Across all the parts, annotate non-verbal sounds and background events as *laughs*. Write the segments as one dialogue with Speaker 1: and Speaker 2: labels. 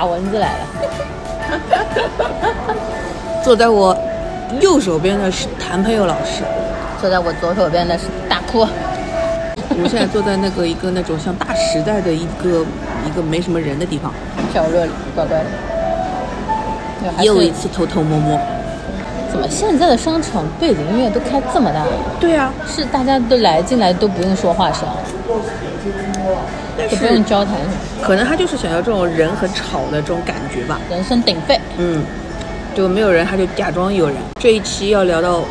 Speaker 1: 打蚊子来了。*laughs*
Speaker 2: 坐在我右手边的是谭佩佑老师，
Speaker 1: 坐在我左手边的是大哭。
Speaker 2: 我们现在坐在那个一个那种像大时代的一个一个没什么人的地方，
Speaker 1: 角落里乖乖的。
Speaker 2: 又一次偷偷摸摸。
Speaker 1: 怎么现在的商场背景音乐都开这么大？
Speaker 2: 对啊，
Speaker 1: 是大家都来进来都不用说话声，
Speaker 2: 但
Speaker 1: 是不用交谈，
Speaker 2: 可能他就是想要这种人很吵的这种感觉吧。
Speaker 1: 人声鼎沸。
Speaker 2: 嗯，就没有人，他就假装有人。这一期要聊到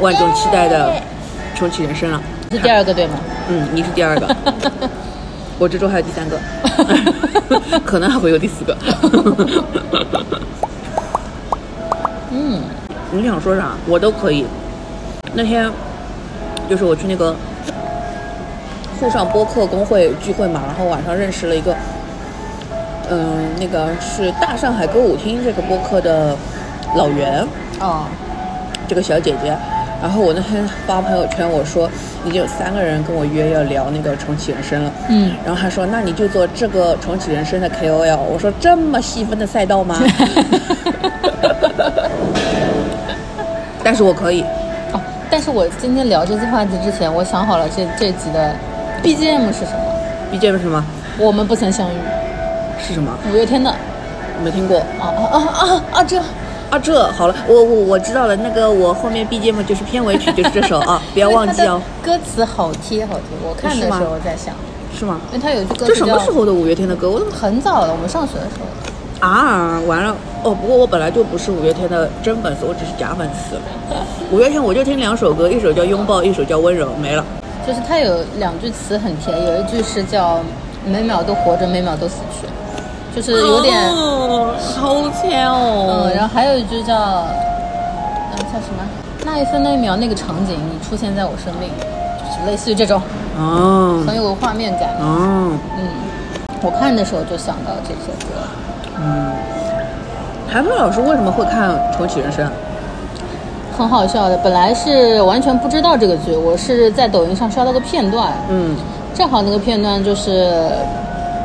Speaker 2: 万众期待的重启人生了。
Speaker 1: 是第二个对吗？
Speaker 2: 嗯，你是第二个，*laughs* 我这周还有第三个，*laughs* 可能还会有第四个。*laughs*
Speaker 1: 嗯，
Speaker 2: 你想说啥，我都可以。那天就是我去那个沪上播客工会聚会嘛，然后晚上认识了一个，嗯，那个是大上海歌舞厅这个播客的老袁，
Speaker 1: 啊，
Speaker 2: 这个小姐姐。然后我那天发朋友圈，我说已经有三个人跟我约要聊那个重启人生了。
Speaker 1: 嗯，
Speaker 2: 然后他说：“那你就做这个重启人生的 KOL。”我说：“这么细分的赛道吗？” *laughs* 但是我可以，
Speaker 1: 哦，但是我今天聊这期话题之前，我想好了这这集的 BGM 是什么
Speaker 2: ？BGM 是什么？
Speaker 1: 我们不曾相遇，
Speaker 2: 是什么？
Speaker 1: 五月天的。
Speaker 2: 没听过
Speaker 1: 啊啊啊啊啊！这
Speaker 2: 啊。这好了，我我我知道了。那个我后面 BGM 就是片尾曲，*laughs* 就是这首啊，不要忘记哦。
Speaker 1: 歌词好贴好贴，我看的时候在想，
Speaker 2: 是吗？
Speaker 1: 因为它有一句歌
Speaker 2: 这什么时候的五月天的歌？我怎么
Speaker 1: 很早了，我们上学的时候。
Speaker 2: 啊？完了哦！不过我本来就不是五月天的真粉丝，我只是假粉丝。五月天我就听两首歌，一首叫《拥抱》，一首叫《温柔》，没了。
Speaker 1: 就是它有两句词很甜，有一句是叫“每秒都活着，每秒都死去”，就是有点，
Speaker 2: 哦、好甜哦。
Speaker 1: 嗯，然后还有一句叫，嗯，叫什么？那一分那一秒那个场景，你出现在我生命，就是类似于这种，
Speaker 2: 哦
Speaker 1: 很有画面感。
Speaker 2: 哦，
Speaker 1: 嗯，我看的时候就想到这首歌。
Speaker 2: 嗯，韩风老师为什么会看《重启人生》？
Speaker 1: 很好笑的，本来是完全不知道这个剧，我是在抖音上刷到个片段，
Speaker 2: 嗯。
Speaker 1: 正好那个片段就是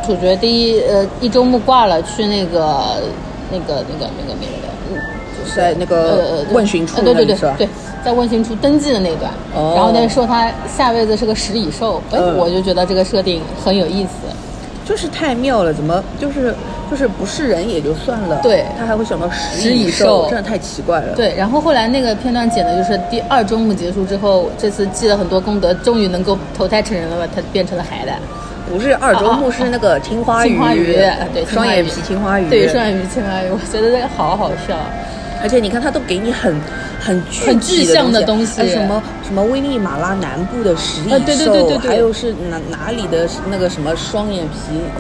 Speaker 1: 主角第一呃一周目挂了，去那个那个那个那个那个，嗯，就是
Speaker 2: 在那个
Speaker 1: 呃呃
Speaker 2: 问询处
Speaker 1: 呃对对对对，在问询处登记的那段，
Speaker 2: 哦。
Speaker 1: 然后那说他下辈子是个食蚁兽，哎，
Speaker 2: 嗯。
Speaker 1: 我就觉得这个设定很有意思。
Speaker 2: 就是太妙了，怎么就是就是不是人也就算了，
Speaker 1: 对
Speaker 2: 他还会想到食
Speaker 1: 蚁兽
Speaker 2: 真的太奇怪了。，
Speaker 1: 对，然后后来那个片段剪的就是第二周目结束之后，这次积了很多功德，终于能够投胎成人了吧？他变成了海胆。
Speaker 2: 不是二周目是那个青花鱼，
Speaker 1: 青花鱼，对，
Speaker 2: 双眼皮青花鱼，
Speaker 1: 对，双眼皮青花鱼，我觉得这个好好笑。
Speaker 2: 而且你看，他都给你很很具
Speaker 1: 很
Speaker 2: 体
Speaker 1: 具象的
Speaker 2: 东
Speaker 1: 东西
Speaker 2: 哎什么什么危地马拉南部的食蚁兽，还有是哪哪里的那个什么双眼皮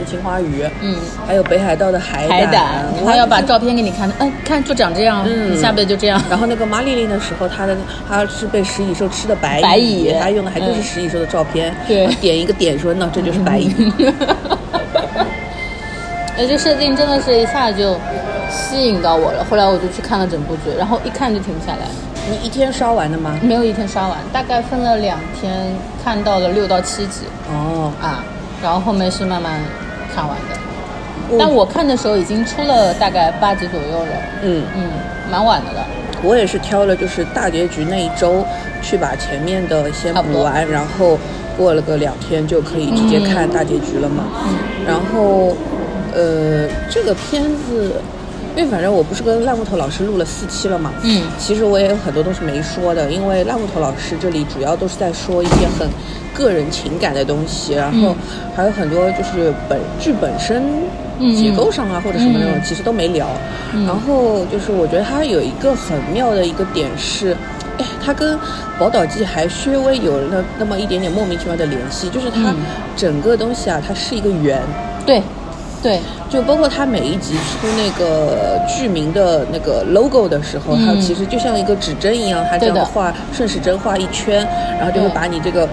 Speaker 2: 青花鱼，
Speaker 1: 嗯，
Speaker 2: 还有北海道的海
Speaker 1: 海胆，
Speaker 2: 我
Speaker 1: 他要把照片给你看，嗯，看就长这样，
Speaker 2: 嗯。
Speaker 1: 下辈子就这样。
Speaker 2: 然后那个马丽丽的时候，她的她是被食蚁兽吃的白
Speaker 1: 白蚁。
Speaker 2: 她用的还就是
Speaker 1: 嗯
Speaker 2: 食蚁兽的照片，
Speaker 1: 对。
Speaker 2: 点一个点说，那这就是白蚁。
Speaker 1: 哎，这设定真的是一下就吸引到我了。后来我就去看了整部剧，然后一看就停不下来，
Speaker 2: 你一天刷完的吗？
Speaker 1: 没有一天刷完，大概分了两天，看到了六到七集
Speaker 2: 哦，
Speaker 1: 啊，然后后面是慢慢看完的。但我看的时候已经出了大概八集左右了，
Speaker 2: 嗯，
Speaker 1: 嗯，蛮晚的了。
Speaker 2: 我也是挑了就是大结局那一周去把前面的先补完，然后过了个两天就可以直接看大结局了嘛。
Speaker 1: 嗯
Speaker 2: 然后，呃，这个片子，因为反正我不是跟烂木头老师录了四期了嘛，
Speaker 1: 嗯。
Speaker 2: 其实我也有很多东西没说的，因为烂木头老师这里主要都是在说一些很个人情感的东西，然后
Speaker 1: 嗯。
Speaker 2: 还有很多就是本剧本身
Speaker 1: 嗯
Speaker 2: 结构上啊或者什么那种，
Speaker 1: 嗯
Speaker 2: 其实都没聊。
Speaker 1: 嗯。
Speaker 2: 然后就是我觉得他有一个很妙的一个点是。哎，他跟《宝岛记》还稍微有那那么一点点莫名其妙的联系，就是它
Speaker 1: 嗯。
Speaker 2: 整个东西啊，它是一个圆，
Speaker 1: 对，对，
Speaker 2: 就包括他每一集出那个剧名的那个 logo 的时候，它
Speaker 1: 嗯
Speaker 2: 其实就像一个指针一样，它这样画顺时针画一圈，然后就会把你这个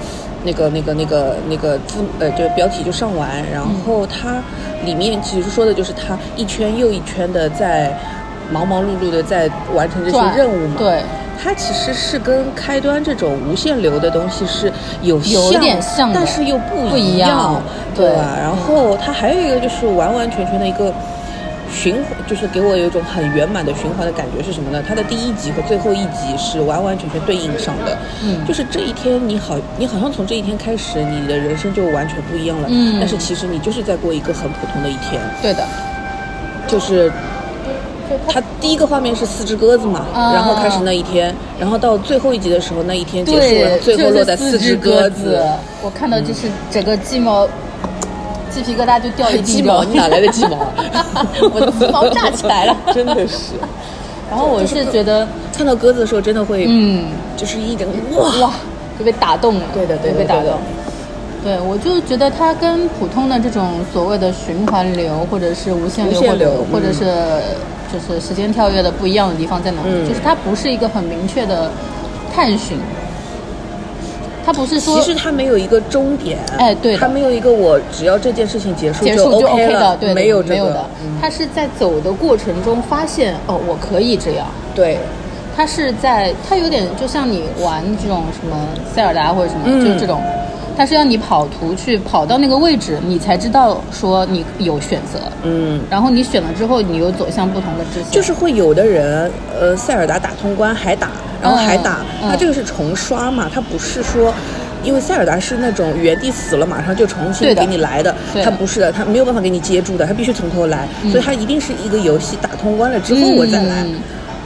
Speaker 2: 那个那个那个那个字呃就标题就上完，然后它里面其实说的就是它一圈又一圈的在忙忙碌碌的在完成这些任务嘛。
Speaker 1: 对，
Speaker 2: 它其实是跟开端这种无限流的东西是有
Speaker 1: 有点像
Speaker 2: 但是又不
Speaker 1: 不一样
Speaker 2: 对
Speaker 1: 对
Speaker 2: 吧？然后它还有一个就是完完全全的一个。循环就是给我有一种很圆满的循环的感觉是什么呢？它的第一集和最后一集是完完全全对应上的，
Speaker 1: 嗯
Speaker 2: 就是这一天你好，你好像从这一天开始，你的人生就完全不一样了，
Speaker 1: 嗯
Speaker 2: 但是其实你就是在过一个很普通的一天，
Speaker 1: 对的，
Speaker 2: 就是他第一个画面是四只鸽子嘛，
Speaker 1: 啊
Speaker 2: 然后开始那一天，然后到最后一集的时候，那一天结束了，然后，最后落在
Speaker 1: 四
Speaker 2: 只
Speaker 1: 鸽
Speaker 2: 子。
Speaker 1: 我看到就是整个鸡毛。*laughs* 鸡皮疙瘩就掉一地 *laughs*
Speaker 2: 鸡毛，你哪来的鸡毛？*laughs*
Speaker 1: 我的鸡毛炸起来了，
Speaker 2: 真的是。
Speaker 1: 然后我是觉得，
Speaker 2: 看到鸽子的时候，真的会，
Speaker 1: 嗯，
Speaker 2: 就是一整哇
Speaker 1: 哇，就被打动了。
Speaker 2: 对的对的
Speaker 1: 被打动。对，我就觉得它跟普通的这种所谓的循环流，或者是无限流，或者是就是时间跳跃的不一样的地方在哪里？
Speaker 2: 嗯。
Speaker 1: 就是它不是一个很明确的探寻，它不是说
Speaker 2: 其实它没有一个终点，
Speaker 1: 哎对的。
Speaker 2: 它没有一个我只要这件事情结束
Speaker 1: 结束就
Speaker 2: OK 了，
Speaker 1: 的，对，
Speaker 2: 没有这个。
Speaker 1: 没有的，它是在走的过程中发现哦，我可以这样。
Speaker 2: 对，
Speaker 1: 它是在，它有点就像你玩这种什么塞尔达或者什么，
Speaker 2: 嗯。
Speaker 1: 就是这种，它是要你跑图去跑到那个位置，你才知道说你有选择，
Speaker 2: 嗯。
Speaker 1: 然后你选了之后，你又走向不同的支线。
Speaker 2: 就是会有的人，呃，塞尔达打通关还打，然后还打，
Speaker 1: 嗯
Speaker 2: 他这个是重刷嘛，他不是说。因为塞尔达是那种原地死了马上就重新给你来的，
Speaker 1: 对
Speaker 2: 他不是的，他没有办法给你接住的，他必须从头来，所以他一定是一个游戏打通关了之后我再来。
Speaker 1: 嗯，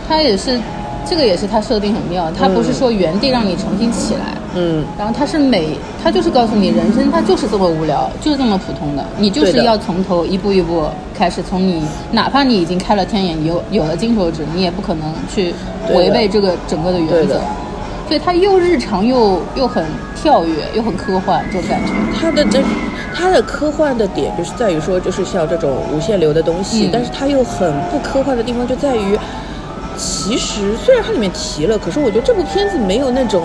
Speaker 1: 它也是，这个也是它设定很妙，它不是说原地让你重新起来。
Speaker 2: 嗯，
Speaker 1: 然后它是每，它就是告诉你，人生它就是这么无聊，就是这么普通的，你就是要从头一步一步开始，从你哪怕你已经开了天眼，有有了金手指，你也不可能去违背这个整个的原则。所以它又日常又又很跳跃，又很科幻这种感觉。
Speaker 2: 它的这它的科幻的点就是在于说，就是像这种无限流的东西，
Speaker 1: 嗯。
Speaker 2: 但是它又很不科幻的地方就在于，其实虽然它里面提了，可是我觉得这部片子没有那种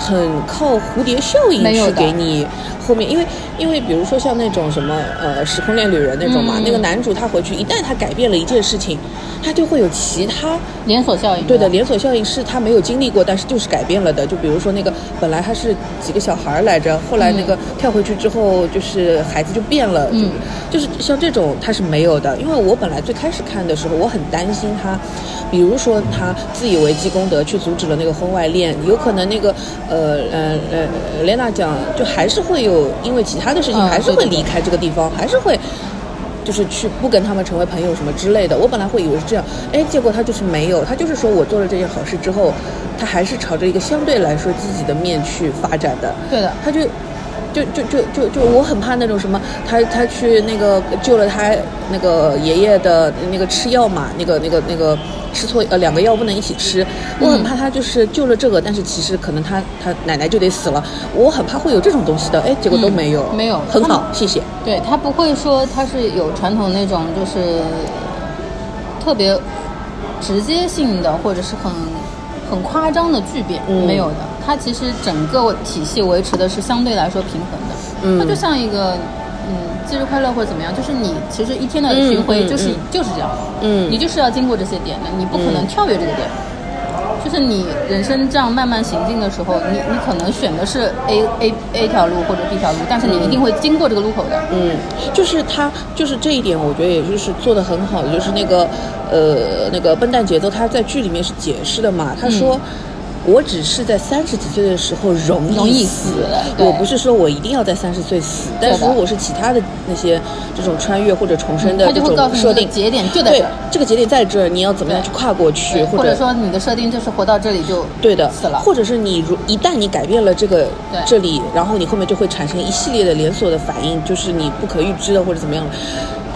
Speaker 2: 很靠蝴蝶效应去给你后面，因为因为比如说像那种什么呃时空恋旅人那种嘛，
Speaker 1: 嗯
Speaker 2: 那个男主他回去一旦他改变了一件事情，他就会有其他
Speaker 1: 连锁效应。
Speaker 2: 对的，连锁效应是他没有经历过，但是就是改变了的。就比如说那个本来他是几个小孩儿来着，后来那个跳回去之后，就是孩子就变了。
Speaker 1: 嗯
Speaker 2: 就，就是像这种他是没有的。因为我本来最开始看的时候，我很担心他，比如说他自以为积功德去阻止了那个婚外恋，有可能那个呃呃呃莲娜讲就还是会有因为其他的事情
Speaker 1: 嗯
Speaker 2: 还是会离开这个地方，还是会。就是去不跟他们成为朋友什么之类的。我本来会以为是这样，哎，结果他就是没有，他就是说我做了这件好事之后，他还是朝着一个相对来说积极的面去发展的。
Speaker 1: 对的，
Speaker 2: 他就。就就就就就我很怕那种什么，他他去那个救了他那个爷爷的那个吃药嘛，那个那个那个吃错呃两个药不能一起吃，我很怕他就是救了这个，但是其实可能他他奶奶就得死了，我很怕会有这种东西的，哎，结果都
Speaker 1: 嗯
Speaker 2: 没有，
Speaker 1: 没有
Speaker 2: 很好，谢谢。
Speaker 1: 对他不会说他是有传统那种就是特别直接性的，或者是很很夸张的巨变，
Speaker 2: 嗯
Speaker 1: 没有的。它其实整个体系维持的是相对来说平衡的。
Speaker 2: 嗯
Speaker 1: 它就像一个嗯节日快乐或者怎么样，就是你其实一天的巡回就是、
Speaker 2: 嗯
Speaker 1: 就是这样，
Speaker 2: 嗯
Speaker 1: 你就是要经过这些点的，你不可能
Speaker 2: 嗯
Speaker 1: 跳跃这个点。就是你人生这样慢慢行进的时候，你你可能选的是 A A A 条路或者 B 条路，但是你一定会经过这个路口的。
Speaker 2: 嗯，就是他，就是这一点，我觉得也就是做的很好的，就是那个，呃，那个笨蛋节奏，他在剧里面是解释的嘛，他说。我只是在三十几岁的时候容易死我不是说我一定要在三十岁死，但是如果是其他的那些这种穿越或者重生的这种设定，
Speaker 1: 这个节点就在
Speaker 2: 对
Speaker 1: 这
Speaker 2: 个节点在这儿，你要怎么样去跨过去，
Speaker 1: 或者说你的设定就是活到这里就
Speaker 2: 对的，
Speaker 1: 死了，
Speaker 2: 或者是你如一旦你改变了这个这里，然后你后面就会产生一系列的连锁的反应，就是你不可预知的或者怎么样的。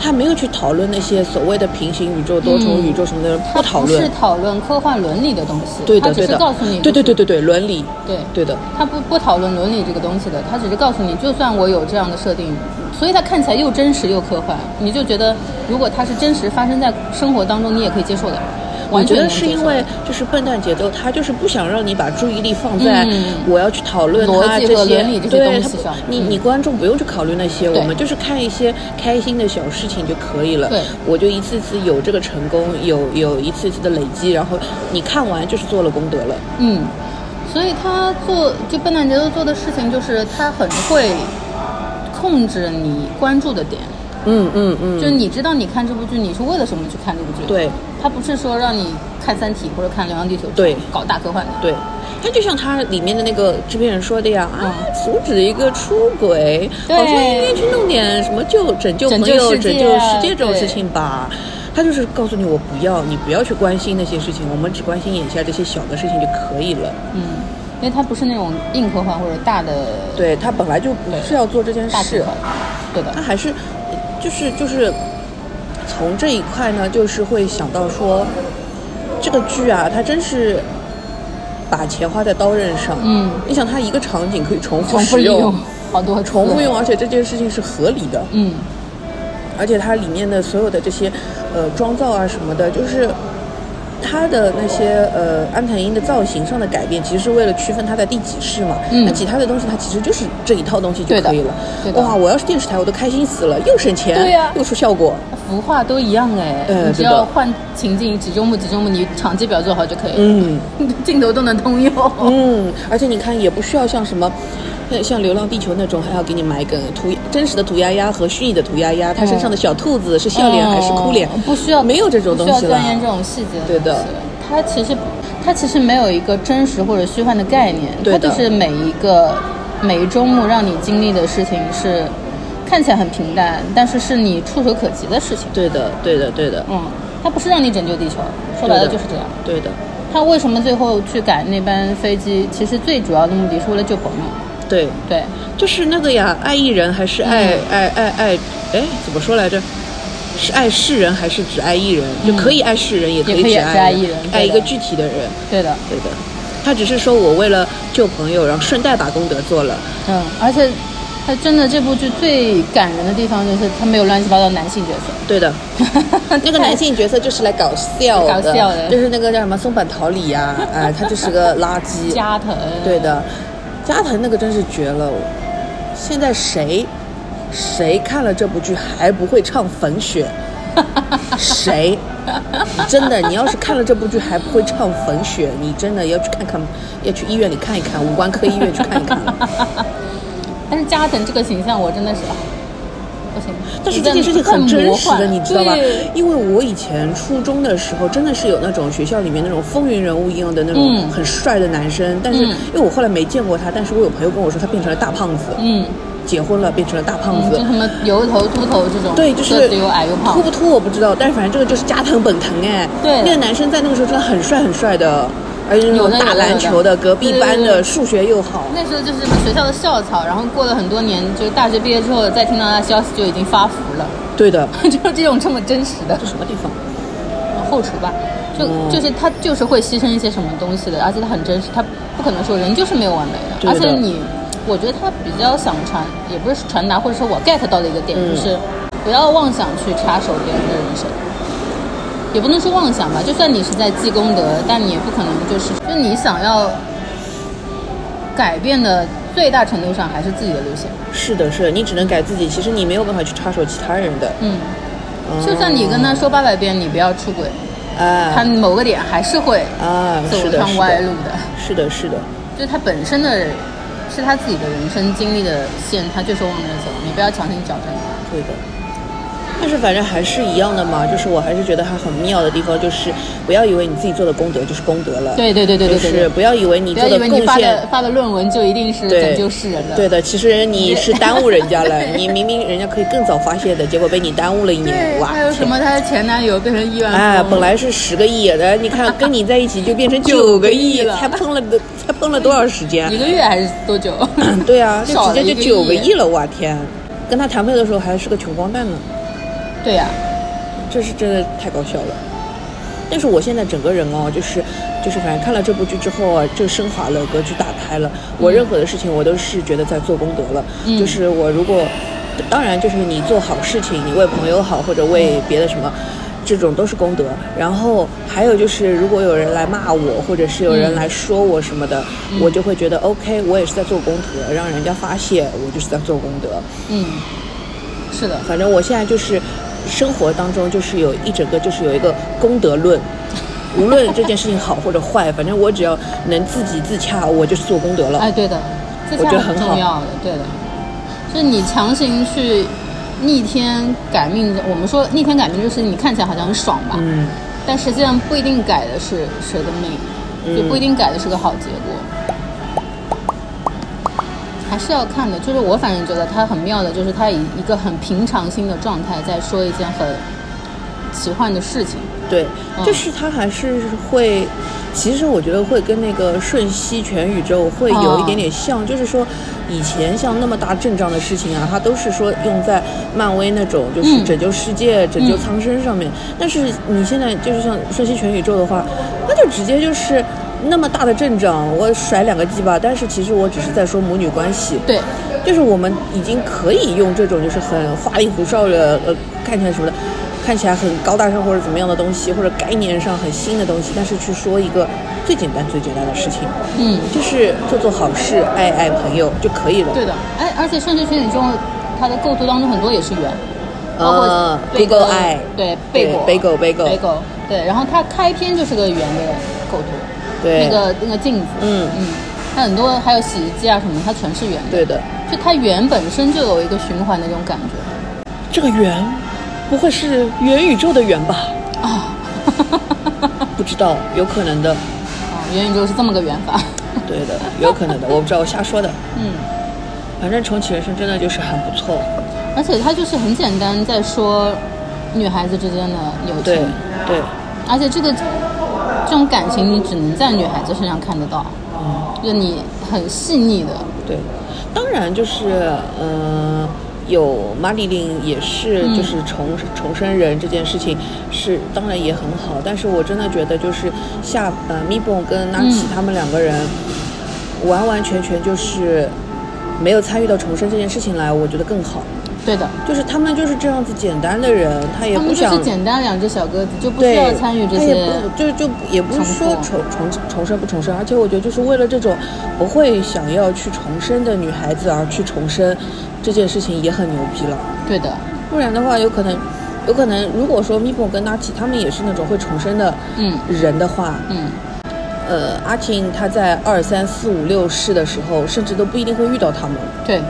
Speaker 2: 他没有去讨论那些所谓的平行宇宙、多重宇宙什么的，
Speaker 1: 他不是
Speaker 2: 讨论。
Speaker 1: 讨论科幻伦理的东西，
Speaker 2: 对的，
Speaker 1: 他只
Speaker 2: 对的，
Speaker 1: 是告诉你，
Speaker 2: 对对对对对，伦理，
Speaker 1: 对
Speaker 2: 对的，
Speaker 1: 他不不讨论伦理这个东西的，他只是告诉你，就算我有这样的设定，所以他看起来又真实又科幻，你就觉得如果它是真实发生在生活当中，你也可以接受的。
Speaker 2: 我觉得是因为就是笨蛋节奏，他就是不想让你把注意力放在
Speaker 1: 嗯。
Speaker 2: 我要去讨论他这些
Speaker 1: 东西上
Speaker 2: 你
Speaker 1: 嗯。
Speaker 2: 你观众不用去考虑那些，我们就是看一些开心的小事情就可以了。
Speaker 1: 对。
Speaker 2: 我就一次次有这个成功，有有一次次的累积，然后你看完就是做了功德了。
Speaker 1: 嗯，所以他做就笨蛋节奏做的事情，就是他很会控制你关注的点，
Speaker 2: 嗯嗯嗯，
Speaker 1: 就是你知道你看这部剧你是为了什么去看这部剧，
Speaker 2: 对，
Speaker 1: 他不是说让你看《三体》或者看《流浪地球》
Speaker 2: 对
Speaker 1: 搞大科幻的，
Speaker 2: 对，它就像它里面的那个制片人说的呀，啊，
Speaker 1: 嗯
Speaker 2: 阻止一个出轨，好像应该去弄点什么救拯救
Speaker 1: 拯救
Speaker 2: 朋友、拯救世界这种事情吧。他就是告诉你，我不要，你不要去关心那些事情，我们只关心眼下这些小的事情就可以了。
Speaker 1: 嗯，因为它不是那种硬科幻或者大的
Speaker 2: 对他本来就不是要做这件事
Speaker 1: 对的
Speaker 2: 他，还是就是就是从这一块呢，就是会想到说，这个剧啊，它真是把钱花在刀刃上。
Speaker 1: 嗯，
Speaker 2: 你想，它一个场景可以重复使用
Speaker 1: 好多
Speaker 2: 重复用，而且这件事情是合理的，
Speaker 1: 嗯，
Speaker 2: 而且它里面的所有的这些呃妆造啊什么的，就是。它的那些呃安藤樱的造型上的改变，其实是为了区分它在第几世嘛。
Speaker 1: 嗯
Speaker 2: 那其他的东西它其实就是这一套东西就可以了。
Speaker 1: 对的
Speaker 2: 哇，我要是电视台，我都开心死了，又省钱，
Speaker 1: 对呀
Speaker 2: 又出效果。
Speaker 1: 服化都一样哎，你只
Speaker 2: 呃对的
Speaker 1: 要换情境几周目几周目，你场记表做好就可以了，
Speaker 2: 嗯 *laughs*
Speaker 1: 镜头都能通用，
Speaker 2: 嗯，而且你看，也不需要像什么。呃像《流浪地球》那种，还要给你买一个涂真实的涂鸦鸦和虚拟的涂鸦鸦，它身上的小兔子是笑脸还是哭脸？
Speaker 1: 嗯不需要，
Speaker 2: 没有这种东西了
Speaker 1: 需要钻研这种细节。
Speaker 2: 对的，
Speaker 1: 它其实它其实没有一个真实或者虚幻的概念，
Speaker 2: 对的
Speaker 1: 它就是每一个每一周目让你经历的事情是看起来很平淡，但是是你触手可及的事情。
Speaker 2: 对的，对的，对的，
Speaker 1: 嗯，它不是让你拯救地球，说白了就是这样。
Speaker 2: 对的，
Speaker 1: 他为什么最后去赶那班飞机？其实最主要的目的是为了救朋友。
Speaker 2: 对，
Speaker 1: 对，
Speaker 2: 就是那个呀，爱一人还是爱、
Speaker 1: 嗯
Speaker 2: 爱爱爱？哎，怎么说来着？是爱世人还是只爱一人？就可以爱世人，也可
Speaker 1: 以
Speaker 2: 只
Speaker 1: 只爱一人
Speaker 2: 爱一个具体的人。
Speaker 1: 对的，
Speaker 2: 对的，他只是说我为了救朋友，然后顺带把功德做了。
Speaker 1: 嗯，而且他真的这部剧最感人的地方就是他没有乱七八糟男性角色。
Speaker 2: 对的，*laughs* 那个男性角色就是来搞笑的，
Speaker 1: 搞笑的
Speaker 2: 就是那个叫什么松坂桃李呀、哎、他就是个垃圾。*laughs*
Speaker 1: 加藤，
Speaker 2: 对的，加藤那个真是绝了。现在谁谁看了这部剧还不会唱《粉雪》？*laughs* 谁？真的，你要是看了这部剧还不会唱《粉雪》，你真的要去看看，要去医院里看一看，五官科医院去看一看。*laughs*
Speaker 1: 但是加藤这个形象我真的是啊，不行。
Speaker 2: 但是这件事情很真实的，你知道吧？因为我以前初中的时候，真的是有那种学校里面那种风云人物一样的那种
Speaker 1: 嗯
Speaker 2: 很帅的男生，但是
Speaker 1: 嗯
Speaker 2: 因为我后来没见过他，但是我有朋友跟我说他变成了大胖子，
Speaker 1: 嗯，
Speaker 2: 结婚了变成了大胖
Speaker 1: 嗯，
Speaker 2: 子
Speaker 1: 就。什么油头秃头这种，
Speaker 2: 对，就是
Speaker 1: 又矮又胖
Speaker 2: 秃不，秃我不知道，但是反正这个就是加藤本藤哎。
Speaker 1: 对
Speaker 2: 那个男生在那个时候真的很帅很帅的，而且那
Speaker 1: 有的
Speaker 2: 种打篮球的，隔壁班的数学又好。
Speaker 1: 那时候就是学校的校草，然后过了很多年，就是大学毕业之后再听到他消息就已经发福了，
Speaker 2: 对的，*laughs*
Speaker 1: 就是这种这么真实的。
Speaker 2: 这什么地方？
Speaker 1: 后厨吧，就、
Speaker 2: 嗯
Speaker 1: 就是他就是会牺牲一些什么东西的，而且他很真实，他不可能说人就是没有完美的，
Speaker 2: 的。
Speaker 1: 而且你，我觉得他比较想传，也不是传达，或者说我 get 到的一个点、
Speaker 2: 嗯。
Speaker 1: 就是，不要妄想去插手别人的人生。也不能说妄想吧，就算你是在积功德，但你也不可能就是，就你想要改变的最大程度上还是自己的路线。
Speaker 2: 是的，是的，你只能改自己，其实你没有办法去插手其他人的。
Speaker 1: 嗯，
Speaker 2: 嗯
Speaker 1: 就算你跟他说八百遍你不要出轨，
Speaker 2: 啊，
Speaker 1: 他某个点还是会
Speaker 2: 啊，
Speaker 1: 走，上歪路的。
Speaker 2: 是的，是的，
Speaker 1: 就是他本身的是他自己的人生经历的线，他就是往那儿走，你不要强行矫正他。
Speaker 2: 对的。但是反正还是一样的嘛，就是我还是觉得它很妙的地方，就是不要以为你自己做的功德就是功德了，
Speaker 1: 对对对对对对
Speaker 2: 就是不要以为你做的贡献，
Speaker 1: 发的论文就一定是
Speaker 2: 对
Speaker 1: 拯救世人的。
Speaker 2: 对的，其实你是耽误人家了，*laughs* 你明明人家可以更早发现的，结果被你耽误了一年，哇！
Speaker 1: 还有什么她的前男友变成亿万富翁？
Speaker 2: 哎，本来是十个亿的，你看跟你在一起就变成 *laughs* 九
Speaker 1: 九个
Speaker 2: 个亿
Speaker 1: 亿了
Speaker 2: 才碰了个才碰了多少时间
Speaker 1: 一？个月还是多久？
Speaker 2: 对啊，*laughs* 就直接就九个亿了，我天！跟他谈判的时候还是个穷光蛋呢，
Speaker 1: 对呀、
Speaker 2: 这是真的太搞笑了。但是我现在整个人哦，就是就是反正看了这部剧之后啊，就升华了，格局打开了。我任何的事情我都是觉得在做功德了。
Speaker 1: 嗯
Speaker 2: 就是我如果，当然就是你做好事情，你为朋友好或者为别的什么。这种都是功德。然后还有就是，如果有人来骂我，或者是有人
Speaker 1: 嗯
Speaker 2: 来说我什么的，我就会觉得 OK，我也是在做功德，让人家发泄，我就是在做功德。
Speaker 1: 嗯，是的，
Speaker 2: 反正我现在就是生活当中就是有一整个就是有一个功德论，*laughs* 无论这件事情好或者坏，反正我只要能自己自洽，我就是做功德了。
Speaker 1: 哎，对的，这
Speaker 2: 我觉得很
Speaker 1: 重要的，对的，就是你强行去逆天改命，我们说逆天改命就是你看起来好像很爽吧，
Speaker 2: 嗯，
Speaker 1: 但实际上不一定改的是谁的命，就不一定改的是个好结果。还是要看的，就是我反正觉得他很妙的，就是他以一个很平常心的状态在说一件很奇幻的事情。
Speaker 2: 对，
Speaker 1: 嗯
Speaker 2: 就是他还是会，其实我觉得会跟那个瞬息全宇宙会有一点点像，就是说以前像那么大阵仗的事情啊，他都是说用在漫威那种就是
Speaker 1: 嗯
Speaker 2: 拯救世界、拯救苍生上面，但是你现在就是像瞬息全宇宙的话，那就直接就是。那么大的阵仗，我甩两个鸡巴，但是其实我只是在说母女关系。
Speaker 1: 对，
Speaker 2: 就是我们已经可以用这种就是很花里胡哨的，呃，看起来什么的，看起来很高大上或者怎么样的东西，或者概念上很新的东西，但是去说一个最简单最简单的事情，
Speaker 1: 嗯，
Speaker 2: 就是做做好事，爱爱朋友就可以了。
Speaker 1: 对的，哎，而且甚至全宇宙它的构图当中很多也是圆，包括
Speaker 2: 呃
Speaker 1: 贝
Speaker 2: ，Google Eye
Speaker 1: 对贝果。
Speaker 2: 贝狗贝狗
Speaker 1: 贝狗，对，然后它开篇就是个圆的构图，
Speaker 2: 对
Speaker 1: 那个那个镜子，
Speaker 2: 嗯。
Speaker 1: 嗯，它很多还有洗衣机啊什么的，它全是圆的，
Speaker 2: 对的，
Speaker 1: 就它圆本身就有一个循环的那种感觉。
Speaker 2: 这个圆，不会是元宇宙的圆吧？
Speaker 1: 啊，*laughs*
Speaker 2: 不知道，有可能的。
Speaker 1: 啊，元宇宙是这么个圆法，*laughs*
Speaker 2: 对的，有可能的，我不知道，我瞎说的。
Speaker 1: 嗯，
Speaker 2: 反正重启人生真的就是很不错。
Speaker 1: 而且它就是很简单在说女孩子之间的友
Speaker 2: 对
Speaker 1: 情，
Speaker 2: 对，
Speaker 1: 而且这个这种感情你只能在女孩子身上看得到，
Speaker 2: 嗯。
Speaker 1: 就你很细腻的，
Speaker 2: 对，当然就是嗯、呃有马丽琳也是
Speaker 1: 嗯。
Speaker 2: 就是重、重生人这件事情是当然也很好，但是我真的觉得就是下呃咪蹦跟纳奇
Speaker 1: 嗯。
Speaker 2: 他们两个人完完全全就是没有参与到重生这件事情来，我觉得更好。
Speaker 1: 对的，
Speaker 2: 就是他们就是这样子简单的人，他也不想
Speaker 1: 是简单两只小鸽子，就不需，要参与这
Speaker 2: 他也
Speaker 1: 些
Speaker 2: 不就就也不是说
Speaker 1: 重
Speaker 2: 重重重生不重生，而且我觉得就是为了这种不会想要去重生的女孩子而去重生，这件事情也很牛逼了。
Speaker 1: 对的，
Speaker 2: 不然的话，有可能，有可能，如果说咪蹦跟阿奇他们也是那种会重生的
Speaker 1: 嗯。
Speaker 2: 人的话，
Speaker 1: 嗯，
Speaker 2: 呃，阿婷她在二三四五六世的时候，甚至都不一定会遇到他们，
Speaker 1: 对，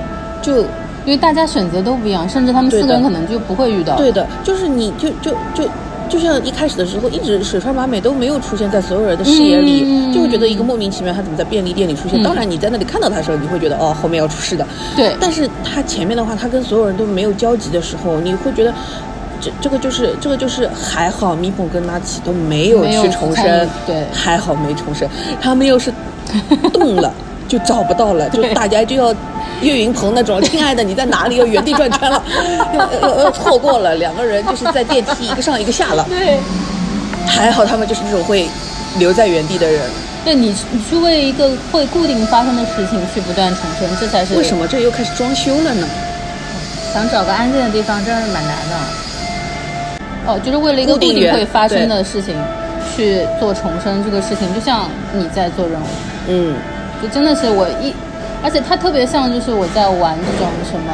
Speaker 2: 就
Speaker 1: 因为大家选择都不一样，甚至他们四个人可能就不会遇到，
Speaker 2: 对的，就是你就就就就像一开始的时候，一直水川麻美都没有出现在所有人的视野里，
Speaker 1: 嗯。
Speaker 2: 就会觉得一个莫名其妙，他怎么在便利店里出现？
Speaker 1: 嗯。
Speaker 2: 当然你在那里看到他的时候，你会觉得哦后面要出事的，
Speaker 1: 对。
Speaker 2: 但是他前面的话，他跟所有人都没有交集的时候，你会觉得。这这个就是这个就是还好，咪蹦跟拉奇都没有去重生，
Speaker 1: 对。
Speaker 2: 还好没重生，他们又是动了就找不到了，就大家就要岳云鹏那种，*laughs* 亲爱的你在哪里？要原地转圈了，要要要错过了，两个人就是在电梯一个上一个下了，
Speaker 1: 对。
Speaker 2: 还好他们就是那种会留在原地的人。
Speaker 1: 对你，你去为一个会固定发生的事情去不断重生，这才是
Speaker 2: 为什么这又开始装修了呢？
Speaker 1: 想找个安静的地方，真的是蛮难的。哦，就是为了一个固定会发生的事情去做重生这个事情，就像你在做任务，
Speaker 2: 嗯，
Speaker 1: 就真的是我一，而且它特别像就是我在玩这种什么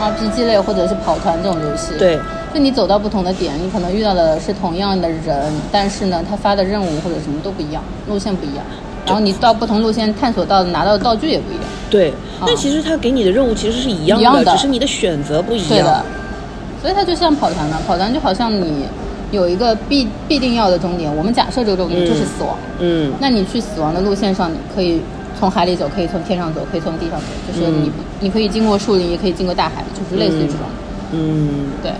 Speaker 1: RPG 类或者是跑团这种游戏。
Speaker 2: 对，
Speaker 1: 就你走到不同的点，你可能遇到的是同样的人，但是呢，他发的任务或者什么都不一样，路线不一样。然后你到不同路线探索到拿到的道具也不一样。
Speaker 2: 对。
Speaker 1: 啊
Speaker 2: 但其实他给你的任务其实是一样
Speaker 1: 一样的
Speaker 2: 只是你的选择不一样
Speaker 1: 对的。，所以它就像跑团嘛，跑团就好像你有一个必必定要的终点，我们假设这个终点就是死亡，
Speaker 2: 嗯，
Speaker 1: 那你去死亡的路线上，你可以从海里走，可以从天上走，可以从地上走，就是你、你可以经过树林，也可以经过大海，就是类似于这种，
Speaker 2: 嗯，
Speaker 1: 对。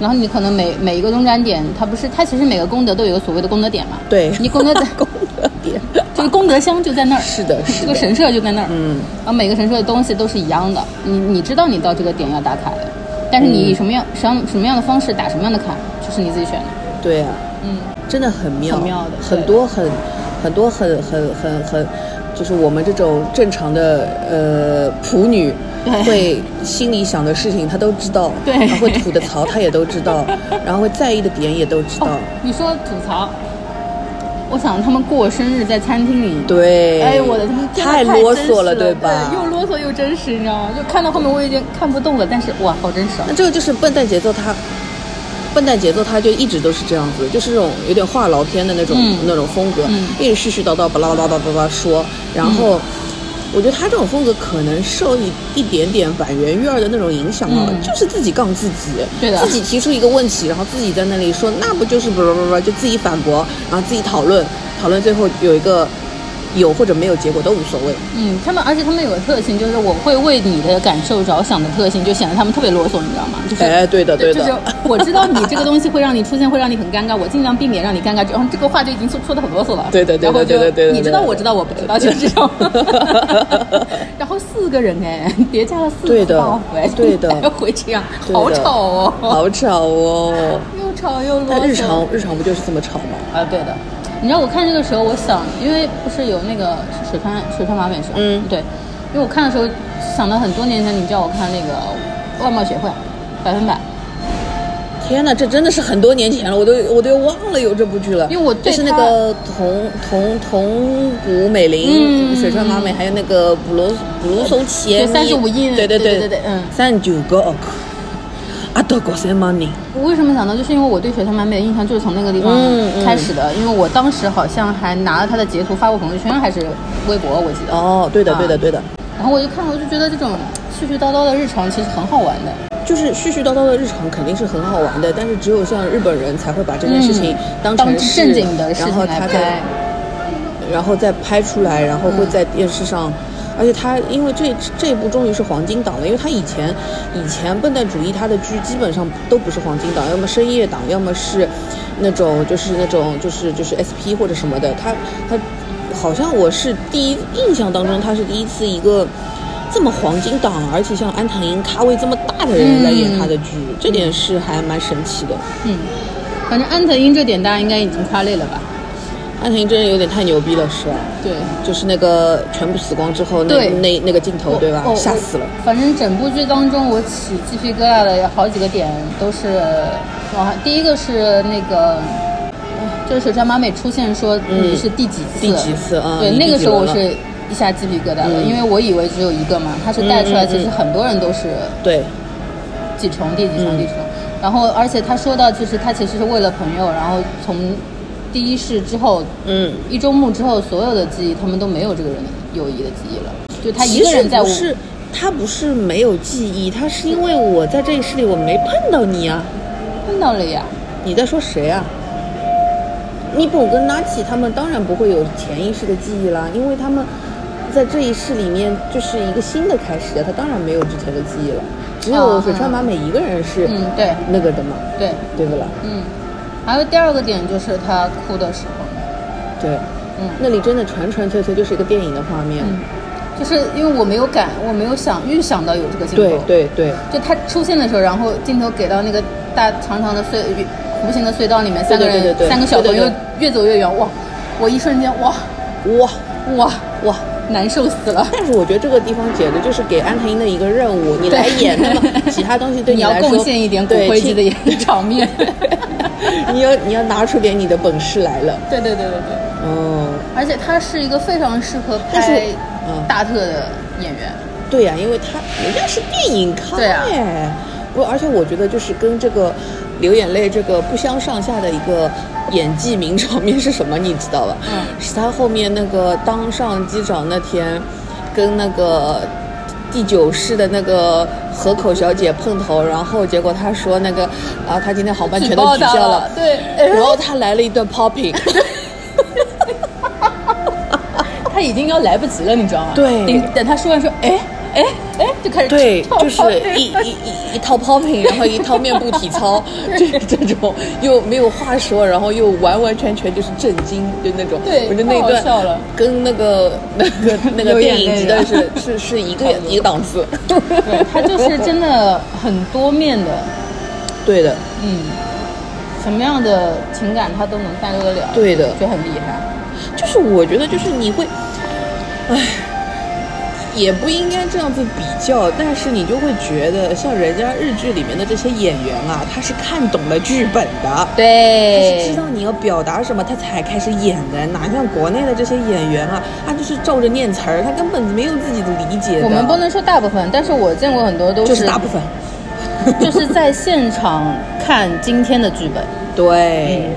Speaker 1: 然后你可能每每一个中转点，它不是它其实每个功德都有个所谓的功德点嘛，
Speaker 2: 对。
Speaker 1: 你功德 *laughs*
Speaker 2: 功德点。
Speaker 1: 就是功德箱就在那儿，
Speaker 2: 是的是的。
Speaker 1: 这个神社就在那儿，
Speaker 2: 嗯，
Speaker 1: 然后每个神社的东西都是一样的，你你知道你到这个点要打卡的，但是你以什么样什么什么样的方式打什么样的卡，就是你自己选的，
Speaker 2: 对啊，
Speaker 1: 嗯，
Speaker 2: 真的很妙，
Speaker 1: 很妙的
Speaker 2: 很多很很多很很很很就是我们这种正常的呃普女会心里想的事情，她都知道，
Speaker 1: 对。
Speaker 2: 然后会吐的槽，她也都知道，然后会在意的点也都知道，
Speaker 1: 哦，你说吐槽，我想他们过生日在餐厅里，
Speaker 2: 对，
Speaker 1: 哎，我的天，
Speaker 2: 太啰嗦了，对吧？
Speaker 1: 对，又啰嗦又真实，你知道吗？就看到后面我已经看不动了，但是哇，好真实啊
Speaker 2: 那！这个就是笨蛋节奏，它笨蛋节奏，它就一直都是这样子，就是这种有点话痨片的那种、
Speaker 1: 嗯
Speaker 2: 那种风格，
Speaker 1: 嗯
Speaker 2: 一直絮絮叨叨、巴拉巴拉巴拉巴拉说，然后。我觉得他这种风格可能受一一点点板垣瑞儿的那种影响啊，
Speaker 1: 嗯
Speaker 2: 就是自己杠自己，
Speaker 1: 对的
Speaker 2: 自己提出一个问题，然后自己在那里说，那不就是不不不不，就自己反驳，然后自己讨论，讨论最后有一个有或者没有结果都无所谓。
Speaker 1: 嗯，他们而且他们有个特性，就是我会为你的感受着想的特性，就显得他们特别啰嗦，你知道吗？就是
Speaker 2: 哎对的对的
Speaker 1: 就是我知道你这个东西会让你出现，会让你很尴尬，我尽量避免让你尴尬，然后这个话就已经说说的很啰嗦了。*laughs*
Speaker 2: 对的对的对的对的
Speaker 1: 你知道我知道我不知道，就是这种。*laughs* 然后四个人哎，叠加了四
Speaker 2: 对的
Speaker 1: 个 buff 哎，
Speaker 2: 对的
Speaker 1: 来回这样，好吵哦，
Speaker 2: 好吵哦！*laughs*
Speaker 1: 又吵又啰嗦。
Speaker 2: 但日常日常不就是这么吵吗？
Speaker 1: 啊，对的。你知道我看这个时候，我想，因为不是有那个是水川水川麻美是吧？
Speaker 2: 嗯。
Speaker 1: 对。因为我看的时候想到很多年前，你叫我看那个外貌协会百分百，
Speaker 2: 天哪，这真的是很多年前了，我都我都忘了有这部剧了。
Speaker 1: 因为我对
Speaker 2: 就是那个桐桐桐谷美玲、
Speaker 1: 嗯。
Speaker 2: 水川麻美，还有那个布罗布罗松奇
Speaker 1: 对35亿
Speaker 2: 对对
Speaker 1: 对对对嗯。
Speaker 2: 三十九个億，あと五千万人。
Speaker 1: 我为什么想到，就是因为我对水川麻美的印象就是从那个地方开始的，因为我当时好像还拿了他的截图发过朋友圈还是微博，我记得。
Speaker 2: 哦，对的
Speaker 1: 啊
Speaker 2: 对的对的，
Speaker 1: 然后我就看，我就觉得这种絮絮叨叨的日常其实很好玩的。
Speaker 2: 就是絮絮叨叨的日常肯定是很好玩的，但是只有像日本人才会把这件事情
Speaker 1: 嗯
Speaker 2: 当
Speaker 1: 当
Speaker 2: 成是
Speaker 1: 正经的事
Speaker 2: 然
Speaker 1: 情来拍
Speaker 2: 后他再。然后再拍出来，然后会在电视上，而且他因为这这一部终于是黄金档了，因为他以前以前笨蛋主义他的剧基本上都不是黄金档，要么深夜档，要么是那种就是那种就是就是 SP 或者什么的，他他好像我是第一印象当中他是第一次一个。这么黄金档，而且像安藤樱咖位这么大的人来演他的剧，这点是还蛮神奇的。
Speaker 1: 嗯，反正安藤樱这点大家应该已经夸累了吧？
Speaker 2: 安藤樱真的有点太牛逼了，是吧？
Speaker 1: 对。
Speaker 2: 就是那个全部死光之后，那那那个镜头，对吧？
Speaker 1: 哦
Speaker 2: 吓死了。
Speaker 1: 反正整部剧当中，我起鸡皮疙瘩的有好几个点都是，哇，第一个是那个。呃就是水川麻美出现说你是第几次？
Speaker 2: 第几次啊
Speaker 1: 对，那个时候我是一下鸡皮疙瘩的，
Speaker 2: 嗯
Speaker 1: 因为我以为只有一个嘛，他是带出来，其实很多人都是
Speaker 2: 对，
Speaker 1: 几重第几重
Speaker 2: 嗯
Speaker 1: 第几重。然后，而且他说到，就是他其实是为了朋友，然后从第一世之后，
Speaker 2: 嗯，
Speaker 1: 一周目之后，所有的记忆他们都没有这个人的友谊的记忆了，就他一个人在我
Speaker 2: 不是，他不是没有记忆，他是因为我在这一世里我没碰到你啊。
Speaker 1: 碰到了呀。
Speaker 2: 你在说谁啊？尼本跟拉奇他们当然不会有潜意识的记忆啦，因为他们在这一世里面就是一个新的开始，他当然没有之前的记忆了。只有
Speaker 1: 哦
Speaker 2: 水川麻美一个人是
Speaker 1: 嗯，对
Speaker 2: 那个的嘛，
Speaker 1: 对，
Speaker 2: 对不啦？
Speaker 1: 嗯。还有第二个点就是他哭的时候，
Speaker 2: 对，
Speaker 1: 嗯。
Speaker 2: 那里真的纯纯粹粹就是一个电影的画面。
Speaker 1: 嗯，就是因为我没有感，我没有想预想到有这个镜头，
Speaker 2: 对对对，
Speaker 1: 就他出现的时候，然后镜头给到那个大长长的隧弧形的隧道里面，三个人三个小朋友越走越远，哇！我一瞬间哇。
Speaker 2: 哇
Speaker 1: 哇
Speaker 2: 哇！
Speaker 1: 难受死了。*laughs*
Speaker 2: 但是我觉得这个地方简直就是给安藤英的一个任务，你来演，那么其他东西对
Speaker 1: 你要
Speaker 2: 来说 *laughs*
Speaker 1: 贡献一点骨
Speaker 2: 对
Speaker 1: 灰级的
Speaker 2: 请
Speaker 1: 演场面。*laughs*
Speaker 2: 你要你要拿出点你的本事来了。
Speaker 1: 对对对对对，
Speaker 2: 嗯，
Speaker 1: 而且他是一个非常适合拍
Speaker 2: 嗯
Speaker 1: 大特的演员。
Speaker 2: 对呀、因为他人家是电影咖哎，不，而且我觉得就是跟这个流眼泪这个不相上下的一个演技名场面是什么，你知道吧？
Speaker 1: 嗯
Speaker 2: 是他后面那个当上机长那天，跟那个。第九世的那个河口小姐碰头，然后结果他说那个啊，他今天航班全都取消
Speaker 1: 了对哎
Speaker 2: 然后他来了一段 popping，*laughs*
Speaker 1: 他已经要来不及了，你知道吗？
Speaker 2: 对
Speaker 1: 等等他说完说，哎哎哎，就开始
Speaker 2: 对，
Speaker 1: 跳
Speaker 2: 就是一一一一套 popping，然后一套面部体操，*laughs* 就是这种又没有话说，然后又完完全全就是震惊，就那种。
Speaker 1: 对
Speaker 2: 我觉得那段
Speaker 1: 笑了
Speaker 2: 跟那个 *laughs* 那个那个电影
Speaker 1: 泪
Speaker 2: 绝对
Speaker 1: 了
Speaker 2: 是是是一个一个档次。
Speaker 1: 对他就是真的很多面的，*laughs*
Speaker 2: 对的，
Speaker 1: 嗯，什么样的情感他都能带入得了，
Speaker 2: 对的
Speaker 1: 就很厉害。
Speaker 2: 就是我觉得就是你会，也不应该这样子比较，但是你就会觉得，像人家日剧里面的这些演员啊，他是看懂了剧本的，对他是知道你要表达什么，他才开始演的。哪像国内的这些演员啊，他就是照着念词儿，他根本没有自己的理解的。
Speaker 1: 我们不能说大部分，但是我见过很多都
Speaker 2: 就是大部分，*laughs*
Speaker 1: 就是在现场看今天的剧本。
Speaker 2: 对，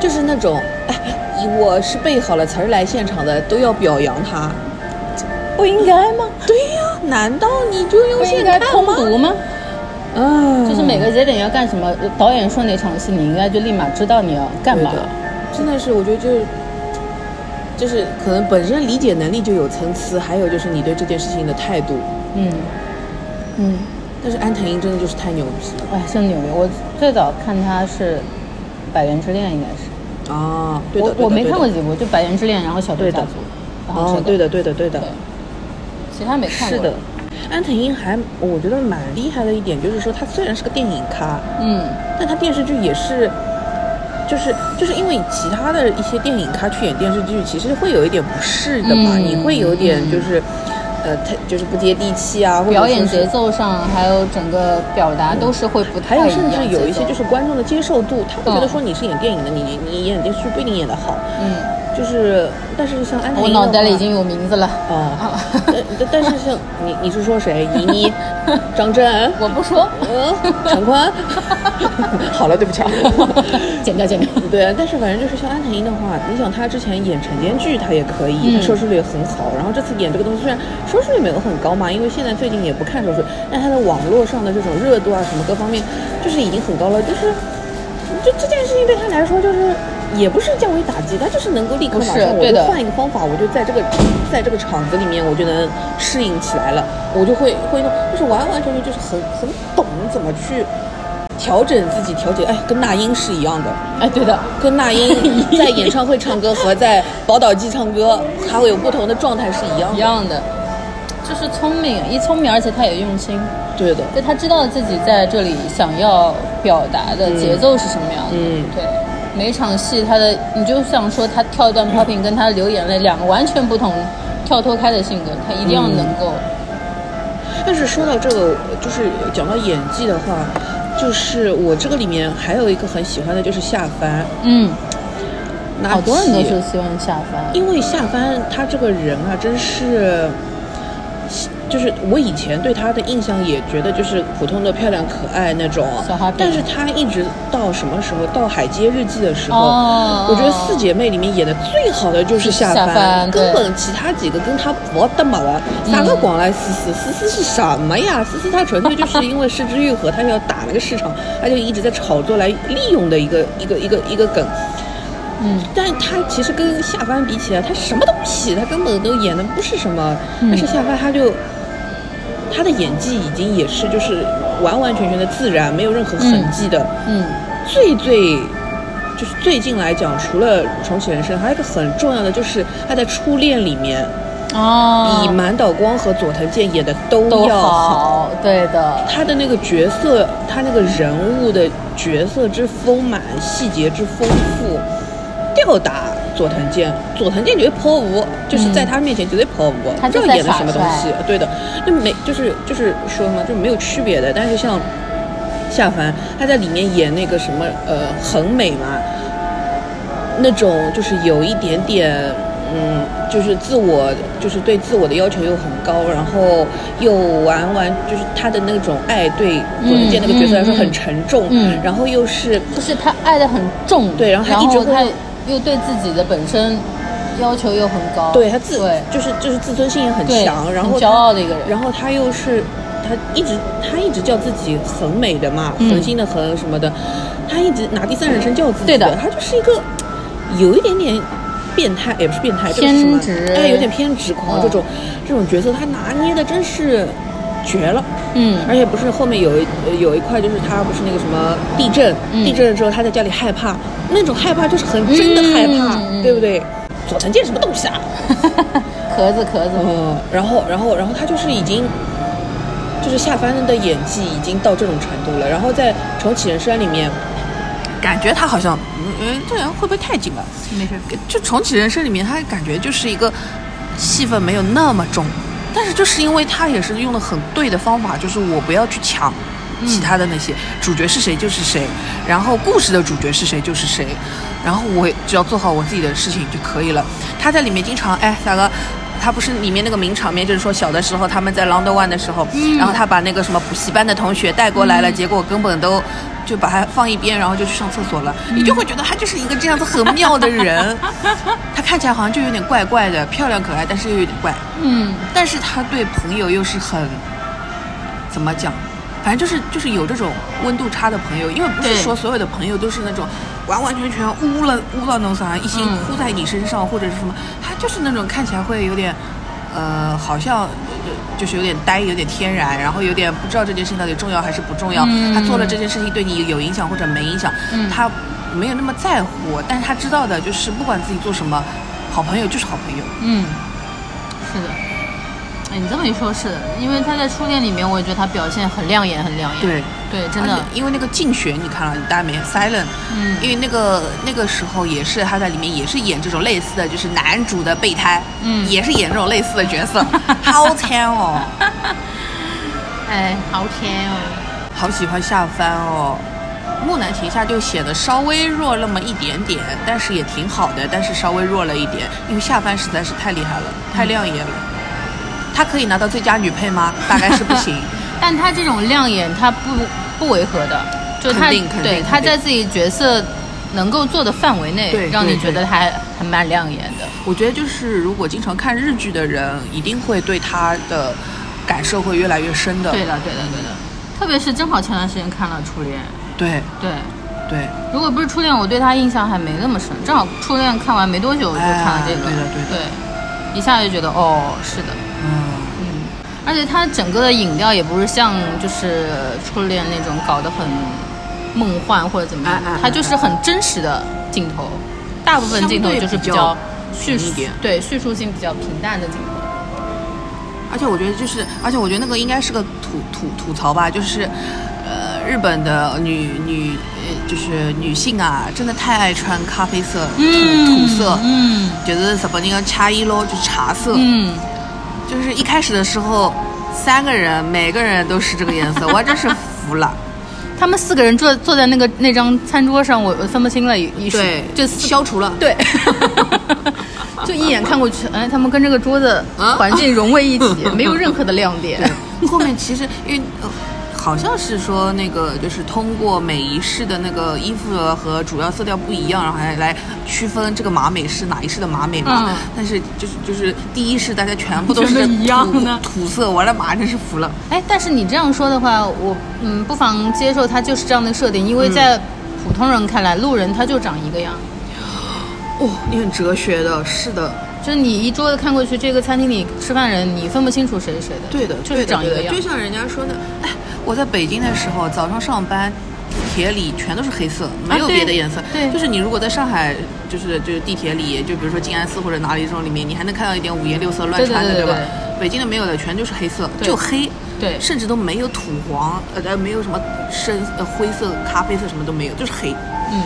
Speaker 2: 就是那种，哎，我是背好了词儿来现场的，都要表扬他。
Speaker 1: 不应该吗？
Speaker 2: 对呀、难道你就用现
Speaker 1: 该通
Speaker 2: 看吗？
Speaker 1: 读吗？
Speaker 2: 啊，
Speaker 1: 就是每个节点要干什么，导演说哪场戏，你应该就立马知道你要干嘛
Speaker 2: 对。真的是，我觉得就是，就是可能本身理解能力就有层次，还有就是你对这件事情的态度。
Speaker 1: 嗯嗯，
Speaker 2: 但是安藤樱真的就是太牛逼了
Speaker 1: 哎，真牛逼！我最早看他是《百元之恋》，应该是。
Speaker 2: 啊！对的，
Speaker 1: 我我没看过几部，就《百元之恋》，然后《小偷
Speaker 2: 对的
Speaker 1: 家族》，然后
Speaker 2: 对的，对的，对的
Speaker 1: 对，其他没看过。
Speaker 2: 是的。安藤樱还我觉得蛮厉害的一点，就是说他虽然是个电影咖，
Speaker 1: 嗯，
Speaker 2: 但他电视剧也是，就是就是因为其他的一些电影咖去演电视剧，其实会有一点不适的嘛，
Speaker 1: 嗯
Speaker 2: 你会有点就是，呃，他就是不接地气啊，或者
Speaker 1: 表演节奏上还有整个表达都是会不太一样。
Speaker 2: 还有甚至有一些就是观众的接受度，他会觉得
Speaker 1: 嗯
Speaker 2: 说你是演电影的，你你演电视剧不一定演得好，
Speaker 1: 嗯，
Speaker 2: 就是但是像安藤
Speaker 1: 我脑袋里已经有名字了。
Speaker 2: 啊，*laughs* 但但但是像你你是说谁？倪妮、*laughs* 张震、*laughs*
Speaker 1: 我不说，
Speaker 2: 嗯、陈坤？好了，对不起啊。
Speaker 1: 剪掉剪掉。
Speaker 2: 对啊，但是反正就是像安藤樱的话，你想她之前演晨间剧，她也可以，收视率也很好。然后这次演这个东西，虽然收视率没有很高嘛，因为现在最近也不看收视，但她的网络上的这种热度啊，什么各方面，就是已经很高了。就是，就这件事情对她来说，就是也不是降维打击，他就是能够立刻马上，我就换一个方法，我就在这个在这个场子里面，我就能适应起来了，我就会会弄，就是完完全全就是很很懂怎么去。调整自己，调节，哎，跟那英是一样的。
Speaker 1: 哎，对的，
Speaker 2: 跟那英 *laughs* 在演唱会唱歌和在宝岛季唱歌，他会有不同的状态是一样的。
Speaker 1: 一样的，就是聪明，一聪明，而且他也用心，
Speaker 2: 对的，
Speaker 1: 就他知道自己在这里想要表达的节奏是什么样的。
Speaker 2: 嗯
Speaker 1: 对，每一场戏他的，你就想说他跳一段 popping 跟他流眼泪两个完全不同、跳脱开的性格，他一定要能够。
Speaker 2: 但是说到这个，就是讲到演技的话，就是我这个里面还有一个很喜欢的就是夏帆，
Speaker 1: 嗯，
Speaker 2: 拿
Speaker 1: 好多人都
Speaker 2: 起
Speaker 1: 是希望下凡。
Speaker 2: 因为夏帆他这个人啊，真是，就是我以前对她的印象也觉得就是普通的漂亮可爱那种
Speaker 1: 小花，
Speaker 2: 但是她一直到什么时候？到《海街日记》的时候，
Speaker 1: 哦
Speaker 2: 我觉得四姐妹里面演的最好的就是夏
Speaker 1: 夏帆对
Speaker 2: 根本其他几个跟她不得嘛了。啥个广来思思，思思是什么呀？思思她纯粹就是因为失之愈合，她要打那个市场，她就一直在炒作来利用的一个一个一个一个梗。
Speaker 1: 嗯，
Speaker 2: 但是他其实跟夏帆比起来，他什么东西，他根本都演的不是什么。
Speaker 1: 嗯
Speaker 2: 但是夏帆他就他的演技已经也是就是完完全全的自然，没有任何痕迹的。
Speaker 1: 嗯，
Speaker 2: 最最就是最近来讲，除了重启人生，还有一个很重要的就是他在初恋里面，
Speaker 1: 哦，
Speaker 2: 比满岛光和佐藤健演的都
Speaker 1: 都
Speaker 2: 要
Speaker 1: 好，对的，
Speaker 2: 他的那个角色，他那个人物的角色之丰满，细节之丰富，吊打佐藤健。佐藤健绝对抛物，就是在他面前绝对抛物，
Speaker 1: 他就在
Speaker 2: 不知道演的什么东西。对的，那没就是就是说嘛，就没有区别的。但是像夏凡，他在里面演那个什么呃很美嘛，那种就是有一点点。嗯，就是自我，就是对自我的要求又很高，然后又完完就是他的那种爱对佐藤健那个角色来说很沉重，
Speaker 1: 嗯
Speaker 2: 然后又是
Speaker 1: 就是他爱的很重，
Speaker 2: 对然后他一直会
Speaker 1: 他又对自己的本身要求又很高，
Speaker 2: 对他自
Speaker 1: 对。
Speaker 2: 就是就是自尊心也很强，然后
Speaker 1: 骄傲的一个人。
Speaker 2: 然后他又是他一直他一直叫自己很美的嘛，
Speaker 1: 嗯。
Speaker 2: 恒星的恒什么的，他一直拿第三人称叫自己
Speaker 1: 对的。
Speaker 2: 他就是一个有一点点变态，也不是变态，这个是什么
Speaker 1: 偏执。
Speaker 2: 哎，有点偏执狂、
Speaker 1: 嗯
Speaker 2: 这种这种角色，他拿捏的真是绝了。
Speaker 1: 嗯，
Speaker 2: 而且不是后面有一呃有一块，就是他不是那个什么地震，
Speaker 1: 嗯
Speaker 2: 地震了之后他在家里害怕，那种害怕就是很真的害怕，对不对？佐藤健什么东西啊？
Speaker 1: 壳 *laughs* 子壳子，
Speaker 2: 嗯，然后然后然后他就是已经，就是夏帆的演技已经到这种程度了，然后在重启人生里面，感觉他好像，嗯，嗯这人会不会太紧了？
Speaker 1: 没事，
Speaker 2: 就重启人生里面，他感觉就是一个戏份没有那么重，但是就是因为他也是用的很对的方法，就是我不要去抢其他的那些、主角是谁就是谁，然后故事的主角是谁就是谁，然后我只要做好我自己的事情就可以了。他在里面经常哎，大哥。他不是里面那个名场面，就是说小的时候他们在 Round One 的时候，然后他把那个什么补习班的同学带过来了，结果根本都就把他放一边，然后就去上厕所了。你就会觉得他就是一个这样子很妙的人，*laughs* 他看起来好像就有点怪怪的，漂亮可爱，但是又有点怪。
Speaker 1: 嗯，
Speaker 2: 但是他对朋友又是很怎么讲？反正就是就是有这种温度差的朋友，因为不是说所有的朋友都是那种完完全全污了污到那啥，一心
Speaker 1: 嗯。
Speaker 2: 扑在你身上、或者是什么，他就是那种看起来会有点呃，好像呃就是有点呆，有点天然，然后有点不知道这件事情到底重要还是不重要。
Speaker 1: 嗯
Speaker 2: 他做了这件事情对你有影响或者没影响，
Speaker 1: 嗯
Speaker 2: 他没有那么在乎，但是他知道的就是不管自己做什么，好朋友就是好朋友。
Speaker 1: 嗯，是的。哎，你这么一说，是的，因为他在初恋里面，我也觉得他表现很亮眼，很亮眼。
Speaker 2: 对。
Speaker 1: 对，真的，
Speaker 2: 因为那个竞选你看了，大家没 Silent，
Speaker 1: 嗯
Speaker 2: 因为那个那个时候也是他在里面也是演这种类似的，就是男主的备胎，
Speaker 1: 嗯
Speaker 2: 也是演这种类似的角色，*laughs* 好甜哦，*laughs*
Speaker 1: 哎，好甜哦。
Speaker 2: 好喜欢夏帆哦。木兰亭下就显得稍微弱那么一点点，但是也挺好的，但是稍微弱了一点，因为夏帆实在是太厉害了，太亮眼了。他可以拿到最佳女配吗？大概是不行。*laughs*
Speaker 1: 但她这种亮眼，她不不违和的，就他对他在自己角色能够做的范围内
Speaker 2: 对，
Speaker 1: 让你
Speaker 2: 对对
Speaker 1: 觉得他还还蛮亮眼的。
Speaker 2: 我觉得就是如果经常看日剧的人，一定会对他的感受会越来越深的。
Speaker 1: 对的，对的，对的。特别是正好前段时间看了《初恋》，
Speaker 2: 对
Speaker 1: 对，
Speaker 2: 对
Speaker 1: 如果不是《初恋》，我对他印象还没那么深。正好《初恋》看完没多久，我就看了这个，
Speaker 2: 哎对的对的
Speaker 1: 一下就觉得哦，是的，
Speaker 2: 嗯，
Speaker 1: 嗯，而且它整个的饮料也不是像就是初恋那种搞得很梦幻或者怎么样它就是很真实的镜头，大部分镜头就是比较叙述对叙述性比较平淡的镜头。
Speaker 2: 而且我觉得就是，而且我觉得那个应该是个吐吐吐槽吧，就是，呃，日本的女女呃就是女性啊，真的太爱穿咖啡色、土土色，
Speaker 1: 嗯
Speaker 2: 就是日本那个茶一咯，就是茶色，
Speaker 1: 嗯，
Speaker 2: 就是一开始的时候，三个人每个人都是这个颜色，我真是服了。*laughs*
Speaker 1: 他们四个人坐坐在那个那张餐桌上，我我分不清了，一一时
Speaker 2: 对，
Speaker 1: 就
Speaker 2: 消除了。
Speaker 1: 对，*laughs* 就一眼看过去，哎，他们跟这个桌子
Speaker 2: 啊
Speaker 1: 环境融为一体，*laughs* 没有任何的亮点。
Speaker 2: 后面其实因为、呃、好像是说那个就是通过每一式的那个衣服和主要色调不一样，然后还来区分这个马美是哪一式的马美嘛。
Speaker 1: 嗯。
Speaker 2: 但是就是就是第一式大家全部都是
Speaker 1: 一样。的
Speaker 2: 土土色，我的妈，真是服了。
Speaker 1: 哎，但是你这样说的话，我嗯不妨接受它就是这样的设定，因为在普通人看来，路人他就长一个样，
Speaker 2: 哦，你很哲学的，是的，
Speaker 1: 就是你一桌子看过去，这个餐厅里吃饭人，你分不清楚谁是谁的。
Speaker 2: 对的，
Speaker 1: 就是长一个样。
Speaker 2: 就像人家说的，哎，我在北京的时候，早上上班。地铁里全都是黑色，没有别的颜色。
Speaker 1: 对
Speaker 2: 就是你如果在上海，就是就是地铁里，就比如说静安寺或者哪里这种里面，你还能看到一点五颜六色乱穿的，
Speaker 1: 对对对？
Speaker 2: 北京的没有的，全就是黑色，就黑，
Speaker 1: 对
Speaker 2: 甚至都没有土黄，呃呃，没有什么深呃灰色、咖啡色什么都没有，就是黑。
Speaker 1: 嗯，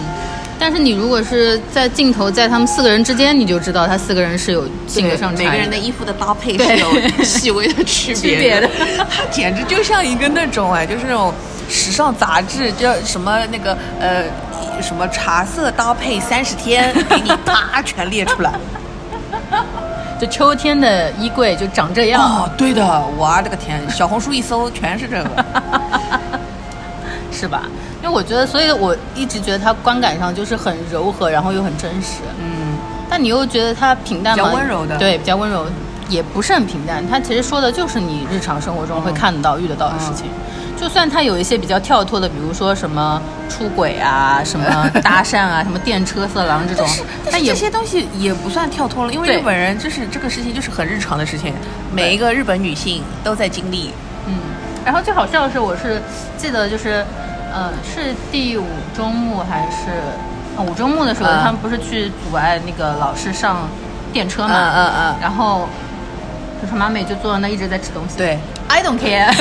Speaker 1: 但是你如果是在镜头在他们四个人之间，你就知道他四个人是有性格上
Speaker 2: 每个人的衣服的搭配是有细微的区别
Speaker 1: 区别的
Speaker 2: 他 *laughs* 简直就像一个那种哎，就是那种时尚杂志叫什么那个呃什么茶色搭配三十天，*laughs* 给你啪全列出来。*laughs*
Speaker 1: 就秋天的衣柜就长这样。
Speaker 2: 哦，对的，我的个天，小红书一搜全是这个。
Speaker 1: 是吧？因为我觉得，所以我一直觉得它观感上就是很柔和，然后又很真实。
Speaker 2: 嗯，
Speaker 1: 但你又觉得它平淡吗？
Speaker 2: 比较温柔的
Speaker 1: 对，比较温柔，也不是很平淡。它其实说的就是你日常生活中会看得到、遇得到的事情。就算它有一些比较跳脱的，比如说什么出轨啊、*laughs* 什么搭讪啊、什么电车色狼这种，但也
Speaker 2: 但是这些东西也不算跳脱了，因为日本人就是这个事情就是很日常的事情，每一个日本女性都在经历。
Speaker 1: 嗯，然后最好笑的是，我是记得就是，呃，是第五周目还是、呃、五周目的时候，
Speaker 2: 嗯
Speaker 1: 他们不是去阻碍那个老师上电车嘛？
Speaker 2: 嗯嗯嗯
Speaker 1: 然后就是马美就坐在那一直在吃东西。
Speaker 2: 对
Speaker 1: ，，I don't care，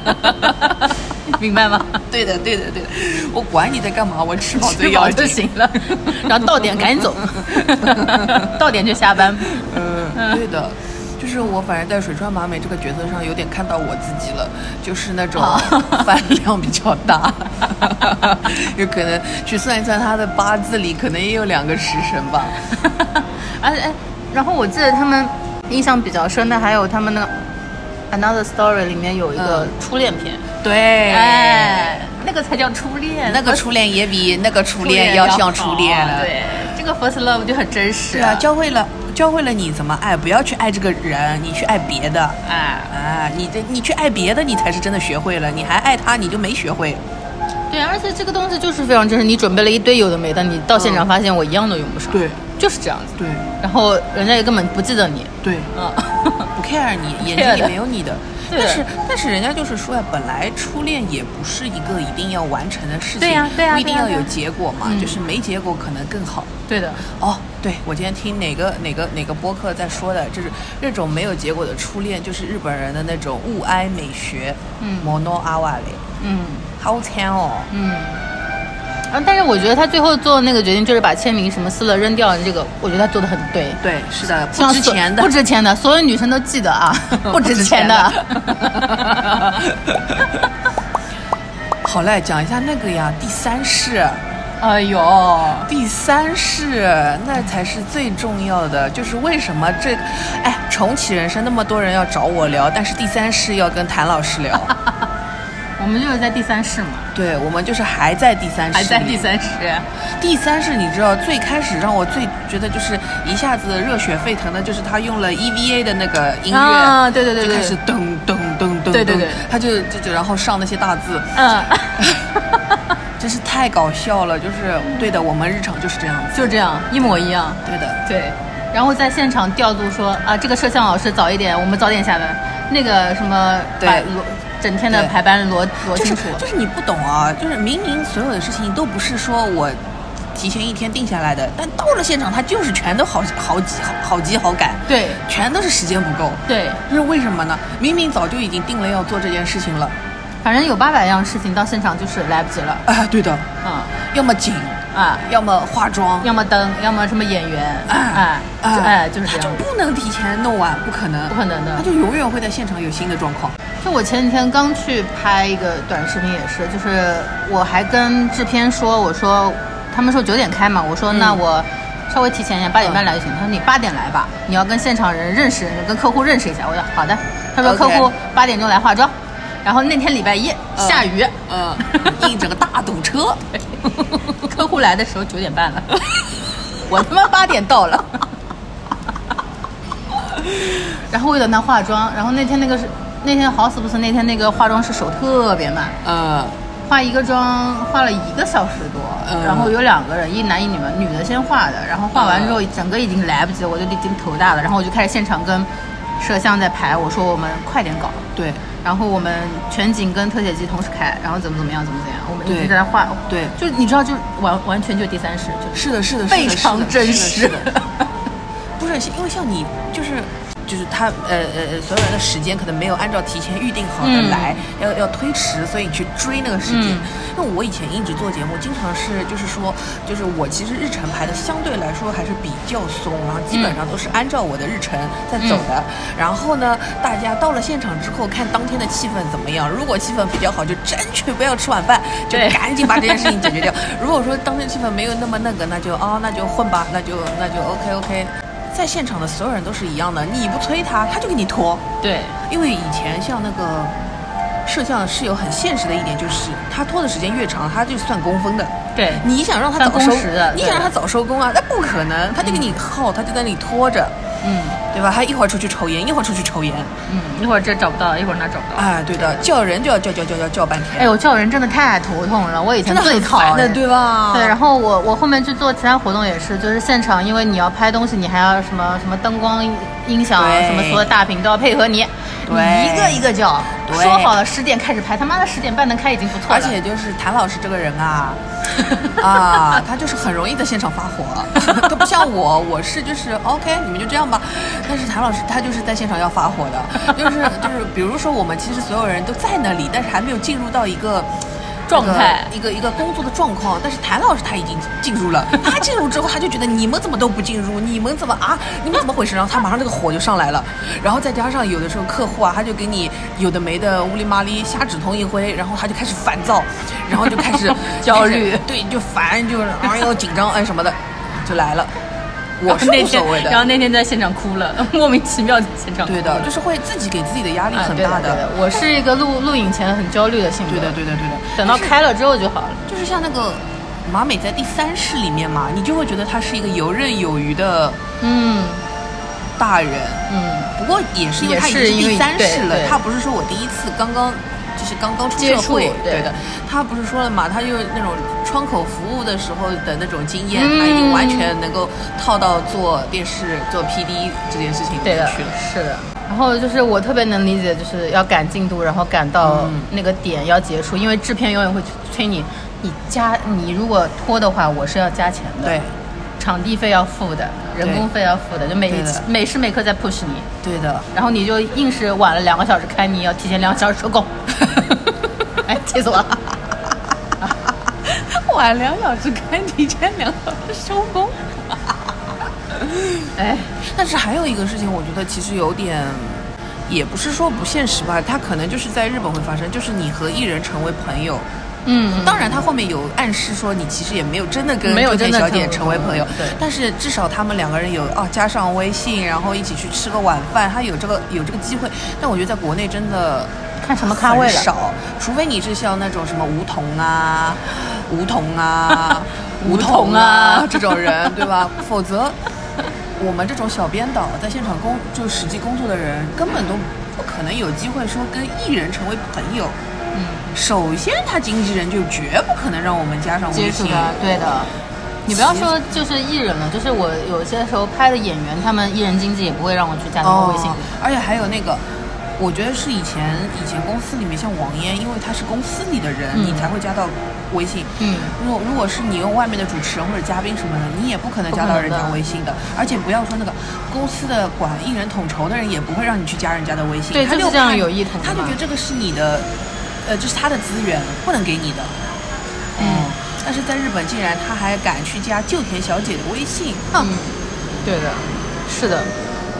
Speaker 1: *laughs* 明白吗？
Speaker 2: 对的，对的，对的，我管你在干嘛，我吃饱最
Speaker 1: 吃饱
Speaker 2: 要
Speaker 1: 就。行了，*laughs* 然后到点赶紧走，*laughs* 到点就下班。
Speaker 2: 嗯，嗯，对的。就是我，反正在水川麻美这个角色上有点看到我自己了，就是那种 *laughs* 饭量比较大，*laughs* 有可能去算一算他的八字里可能也有两个食神吧。
Speaker 1: 而且，哎，然后我记得他们印象比较深的还有他们那 Another Story 里面有一个初恋片，
Speaker 2: 对，
Speaker 1: 哎，那个才叫初恋，
Speaker 2: 那个初恋也比那个初恋要像初恋了。
Speaker 1: 对，这个 First Love 就很真实。
Speaker 2: 对啊，教会了。教会了你怎么爱，不要去爱这个人，你去爱别的。
Speaker 1: 哎
Speaker 2: 哎，你这你去爱别的，你才是真的学会了。你还爱他，你就没学会。
Speaker 1: 对，而且这个东西就是非常真实。你准备了一堆有的没的，你到现场发现我一样都用不上。
Speaker 2: 对，
Speaker 1: 就是这样子。
Speaker 2: 对，
Speaker 1: 然后人家也根本不记得你。
Speaker 2: 对，
Speaker 1: 嗯，
Speaker 2: 不 care 你，*laughs* 眼睛里没有你的。但是但是人家就是说呀，本来初恋也不是一个一定要完成的事情，
Speaker 1: 对呀对呀，
Speaker 2: 不一定要有结果嘛，就是没结果可能更好。
Speaker 1: 对的。
Speaker 2: 哦，对，我今天听哪个哪个哪个播客在说的，就是那种没有结果的初恋，就是日本人的那种物哀美学，
Speaker 1: 嗯
Speaker 2: ，mono a w a
Speaker 1: 嗯，
Speaker 2: 好惨哦，
Speaker 1: 嗯。但是我觉得他最后做的那个决定，就是把签名什么撕了扔掉，这个我觉得他做的很对。
Speaker 2: 对，是的，不值钱的，
Speaker 1: 不值钱的，所有女生都记得啊，*laughs* 不值钱的。*laughs*
Speaker 2: 好嘞，讲一下那个呀，第三世。
Speaker 1: 哎呦，
Speaker 2: 第三世那才是最重要的，就是为什么这，哎，重启人生那么多人要找我聊，但是第三世要跟谭老师聊。*laughs*
Speaker 1: 我们就是在第三世嘛，
Speaker 2: 对，我们就是还在第三世，
Speaker 1: 还在第三世。
Speaker 2: 第三世，你知道最开始让我最觉得就是一下子热血沸腾的，就是他用了 EVA 的那个音乐，
Speaker 1: 啊，对对对，
Speaker 2: 就开始噔噔噔噔，
Speaker 1: 对对对，
Speaker 2: 他就就就然后上那些大字，
Speaker 1: 嗯，*laughs*
Speaker 2: 真是太搞笑了，就是对的，我们日常就是这样子，
Speaker 1: 就这样一模一样，
Speaker 2: 对的，
Speaker 1: 对。然后在现场调度说啊，这个摄像老师早一点，我们早点下班，那个什么
Speaker 2: 对。
Speaker 1: 整天的排班逻逻清楚，
Speaker 2: 就是你不懂啊，就是明明所有的事情都不是说我提前一天定下来的，但到了现场，他就是全都好好急好好急好赶，
Speaker 1: 对，
Speaker 2: 全都是时间不够，
Speaker 1: 对，
Speaker 2: 这是为什么呢？明明早就已经定了要做这件事情了，
Speaker 1: 反正有八百样事情到现场就是来不及了，
Speaker 2: 啊，对的，
Speaker 1: 啊，
Speaker 2: 要么景
Speaker 1: 啊，
Speaker 2: 要么化妆，
Speaker 1: 要么灯，要么什么演员，哎哎，就是这样，
Speaker 2: 就不能提前弄完，不可能，
Speaker 1: 不可能的，
Speaker 2: 他就永远会在现场有新的状况。
Speaker 1: 就我前几天刚去拍一个短视频，也是，就是我还跟制片说，我说他们说九点开嘛，我说那我稍微提前一点，八点半来就行。他说你八点来吧，你要跟现场人认识，跟客户认识一下。我说好的。他说客户八点钟来化妆，然后那天礼拜一下雨，
Speaker 2: 嗯，一整个大堵车，*laughs*
Speaker 1: 客户来的时候九点半了，我他妈八点到了，然后为了那化妆，然后那天那个是。那天好死不死，那天那个化妆师手特别慢，
Speaker 2: 呃，
Speaker 1: 化一个妆化了一个小时多，然后有两个人，一男一女嘛，女的先化的，然后化完之后整个已经来不及了，我就已经头大了，然后我就开始现场跟摄像在排，我说我们快点搞，
Speaker 2: 对，
Speaker 1: 然后我们全景跟特写机同时开，然后怎么怎么样怎么怎么样，我们一直在那画，
Speaker 2: 对，
Speaker 1: 就你知道就完完全就第三世，
Speaker 2: 就是的，是的，
Speaker 1: 非常真实，*laughs*
Speaker 2: 不是因为像你就是。就是他呃呃所有人的时间可能没有按照提前预定好的来，要要推迟，所以去追那个时间。因为我以前一直做节目，经常是就是说，就是我其实日程排的相对来说还是比较松，然后基本上都是按照我的日程在走的。然后呢，大家到了现场之后，看当天的气氛怎么样。如果气氛比较好，就争取不要吃晚饭，就赶紧把这件事情解决掉。*laughs* 如果说当天气氛没有那么那个，那就哦那就混吧，那就那就 OK OK。在现场的所有人都是一样的，你不催他，他就给你拖。
Speaker 1: 对，
Speaker 2: 因为以前像那个摄像是有很现实的一点，就是他拖的时间越长，他就算工分的。
Speaker 1: 对，
Speaker 2: 你想让他早收，你想让他早收工啊，那不可能，他就给你耗，他就在那里拖着。
Speaker 1: 嗯，
Speaker 2: 对吧？他一会儿出去抽烟，一会儿出去抽烟，
Speaker 1: 嗯，一会儿这找不到，一会儿那找不到。
Speaker 2: 哎，对的，叫人就要叫叫叫叫叫半天。
Speaker 1: 哎呦，叫人真的太头痛了，我以前最讨厌
Speaker 2: 的，对吧？
Speaker 1: 对，然后我我后面去做其他活动也是，就是现场，因为你要拍东西，你还要什么什么灯光、音响，什么所有大屏都要配合你，
Speaker 2: 对，
Speaker 1: 一个一个叫。说好了十点开始拍，他妈的十点半能开已经不错了。
Speaker 2: 而且就是谭老师这个人啊，*laughs* 啊，他就是很容易在现场发火，*laughs* 他不像我，我是就是 OK，你们就这样吧。但是谭老师他就是在现场要发火的，就是就是，比如说我们其实所有人都在那里，但是还没有进入到一个。
Speaker 1: 状态
Speaker 2: 一个一个工作的状况。但是谭老师他已经进入了，*laughs* 他进入之后他就觉得你们怎么都不进入，你们怎么啊，你们怎么回事？然后他马上这个火就上来了，然后再加上有的时候客户啊，他就给你有的没的乌里麻里瞎指头一挥，然后他就开始烦躁，然后就开始 *laughs*
Speaker 1: 焦虑
Speaker 2: 对，就烦，就是哎呦紧张哎什么的，就来了。*laughs* 我是
Speaker 1: 那天
Speaker 2: 无所谓，的，
Speaker 1: 然后那天在现场哭了，*laughs* 莫名其妙现场哭了。
Speaker 2: 对的，就是会自己给自己的压力
Speaker 1: 啊
Speaker 2: 很大
Speaker 1: 对对的。我是一个录录影前很焦虑的性格。
Speaker 2: 对的，对的，对的。
Speaker 1: 等到开了之后就好了。
Speaker 2: 就是像那个马美在第三世里面嘛，你就会觉得他是一个游刃有余的
Speaker 1: 嗯
Speaker 2: 大人。
Speaker 1: 嗯，
Speaker 2: 不过也是因为他已经
Speaker 1: 是
Speaker 2: 第三世了他不是说我第一次刚刚。就是刚刚出社会，
Speaker 1: 对
Speaker 2: 对的，他不是说了嘛，他就那种窗口服务的时候的那种经验，
Speaker 1: 嗯
Speaker 2: 他已经完全能够套到做电视、做 PD 这件事情里面去了。，
Speaker 1: 是的。然后就是我特别能理解，就是要赶进度，然后赶到
Speaker 2: 嗯
Speaker 1: 那个点要结束，因为制片永远会催你，你加你如果拖的话，我是要加钱的。
Speaker 2: 对，
Speaker 1: 场地费要付的，人工费要付的，就每
Speaker 2: 对的
Speaker 1: 每时每刻在 push 你，
Speaker 2: 对的，
Speaker 1: 然后你就硬是晚了两个小时开，你要提前两个小时收工。*laughs* 哎，气死我了！*laughs* 晚两小时开，提前两小时收工。*laughs* 哎，
Speaker 2: 但是还有一个事情，我觉得其实有点，也不是说不现实吧，它可能就是在日本会发生，就是你和艺人成为朋友。
Speaker 1: 嗯，
Speaker 2: 当然，他后面有暗示说你其实也没有真的跟
Speaker 1: 没有
Speaker 2: 周天小姐
Speaker 1: 成
Speaker 2: 成为朋友，
Speaker 1: 对
Speaker 2: 但是至少他们两个人有啊加上微信，然后一起去吃个晚饭，他有这个有这个机会。但我觉得在国内真的
Speaker 1: 看什么咖位了
Speaker 2: 少，除非你是像那种什么吴桐啊、吴桐啊、
Speaker 1: 吴
Speaker 2: 彤
Speaker 1: 彤啊
Speaker 2: 这种人，对吧？否则我们这种小编导在现场工就实际工作的人，根本都不可能有机会说跟艺人成为朋友。
Speaker 1: 嗯，
Speaker 2: 首先，他经纪人就绝不可能让我们加上微信。
Speaker 1: 的，对的。你不要说就是艺人了，就是我有些时候拍的演员，他们艺人经纪也不会让我去加他们微信。
Speaker 2: 哦，而且还有那个，我觉得是以前以前公司里面像王嫣，因为他是公司里的人，
Speaker 1: 嗯
Speaker 2: 你才会加到微信。
Speaker 1: 嗯，
Speaker 2: 如果如果是你用外面的主持人或者嘉宾什么的，你也不可能加到人家微信的。而且不要说那个公司的管艺人统筹的人，也不会让你去加人家的微信。他就
Speaker 1: 对就是这样有意图的
Speaker 2: 他就觉得这个是你的，呃，这是他的资源，不能给你的。
Speaker 1: 嗯
Speaker 2: 哦但是在日本，竟然他还敢去加旧田小姐的微信，哼
Speaker 1: 嗯，对的，是的，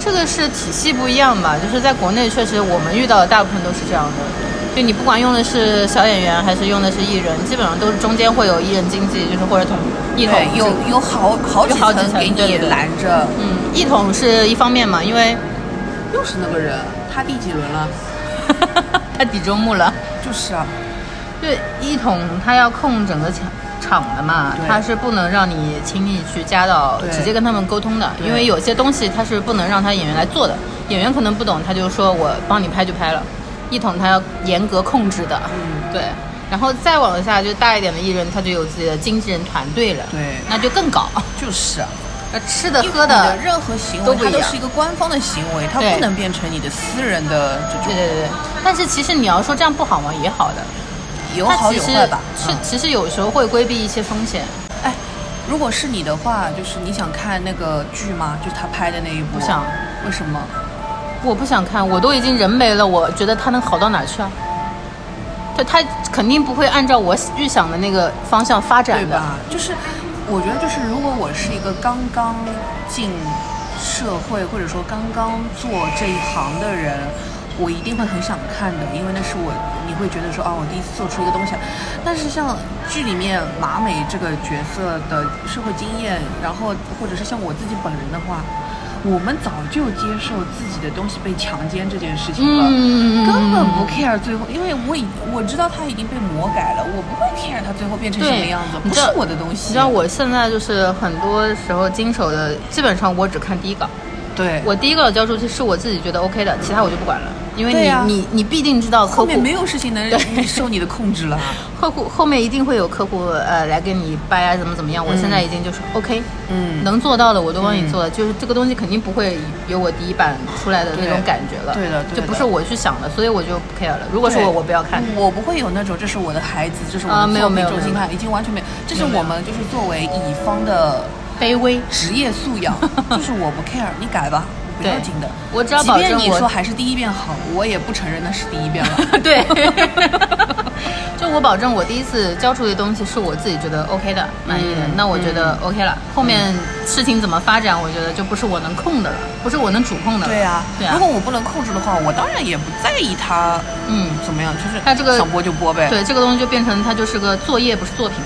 Speaker 1: 这个是体系不一样吧？就是在国内，确实我们遇到的大部分都是这样的。就你不管用的是小演员还是用的是艺人，基本上都是中间会有艺人经纪，就是或者统一统，
Speaker 2: 有有好好几
Speaker 1: 层
Speaker 2: 层给你拦着。
Speaker 1: 嗯，一统是一方面嘛，因为
Speaker 2: 又是那个人，他第几轮了？*laughs*
Speaker 1: 他抵周末了。
Speaker 2: 就是啊，
Speaker 1: 对，一统他要控整个场场的嘛，
Speaker 2: 对
Speaker 1: 他是不能让你轻易去加到，直接跟他们沟通的，因为有些东西他是不能让他演员来做的，演员可能不懂，他就说我帮你拍就拍了，一统他要严格控制的，
Speaker 2: 嗯
Speaker 1: 对，然后再往下就大一点的艺人，他就有自己的经纪人团队了，
Speaker 2: 对
Speaker 1: 那就更搞，
Speaker 2: 就是啊。*laughs*
Speaker 1: 那吃的喝的，
Speaker 2: 任何行为，它都是一个官方的行为，它不能变成你的私人的这种。
Speaker 1: 对对对对，但是其实你要说这样不好吗？也好的，
Speaker 2: 有好
Speaker 1: 他其实
Speaker 2: 有坏吧。
Speaker 1: 是
Speaker 2: 嗯
Speaker 1: 其实有时候会规避一些风险，
Speaker 2: 哎，如果是你的话，就是你想看那个剧吗？就是他拍的那一部。
Speaker 1: 不想。
Speaker 2: 为什么？
Speaker 1: 我不想看，我都已经人没了，我觉得他能好到哪去啊？对，他肯定不会按照我预想的那个方向发展的。
Speaker 2: 对吧？就是我觉得，就是如果我是一个刚刚进社会，或者说刚刚做这一行的人，我一定会很想看的，因为那是我你会觉得说哦，我第一次做出一个东西。但是像剧里面马美这个角色的社会经验，然后或者是像我自己本人的话。我们早就接受自己的东西被强奸这件事情了，
Speaker 1: 嗯
Speaker 2: 根本不 care 最后，因为我已我知道它已经被魔改了，我不会 care 它最后变成什么样子，不是我的东西。
Speaker 1: 你知道我现在就是很多时候经手的，基本上我只看第一稿，
Speaker 2: 对，
Speaker 1: 我第一稿交出去是我自己觉得 OK 的，其他我就不管了，因为你、你你必定知道客户
Speaker 2: 后面没有事情能 *laughs*
Speaker 1: 对。
Speaker 2: 受你的控制了。*laughs*
Speaker 1: 客户后面一定会有客户呃来跟你掰啊怎么怎么样，我现在已经就是 OK，
Speaker 2: 嗯
Speaker 1: 能做到的我都帮你做了，就是这个东西肯定不会有我第一版出来的那种感觉了，
Speaker 2: 对的对的。
Speaker 1: 就不是我去想的，所以我就不 care 了。如果是我，我不要看。
Speaker 2: 我不会有那种这是我的孩子，这是我的
Speaker 1: 啊没有
Speaker 2: 作品
Speaker 1: 没有没有
Speaker 2: 这种心态，已经完全没有。这是我们就是作为乙方的
Speaker 1: 卑微，
Speaker 2: 职业素养，*laughs* 就是我不 care，你改吧，不要
Speaker 1: 对
Speaker 2: 紧的。
Speaker 1: 我只要
Speaker 2: 即便你
Speaker 1: 保证你
Speaker 2: 说还是第一遍好，我也不承认那是第一遍了。*laughs*
Speaker 1: 对，*laughs* 就我保证我第一次交出的东西是我自己觉得 OK 的、满意的，
Speaker 2: 嗯
Speaker 1: 那我觉得 OK 了。后面事情怎么发展，我觉得就不是我能控的了，不是我能主控的了。
Speaker 2: 对啊、
Speaker 1: 对啊
Speaker 2: 如果我不能控制的话，我当然也不在意它
Speaker 1: 嗯，
Speaker 2: 怎么样，就是
Speaker 1: 它这个
Speaker 2: 想播就播呗。，
Speaker 1: 对，这个东西就变成它就是个作业，不是作品。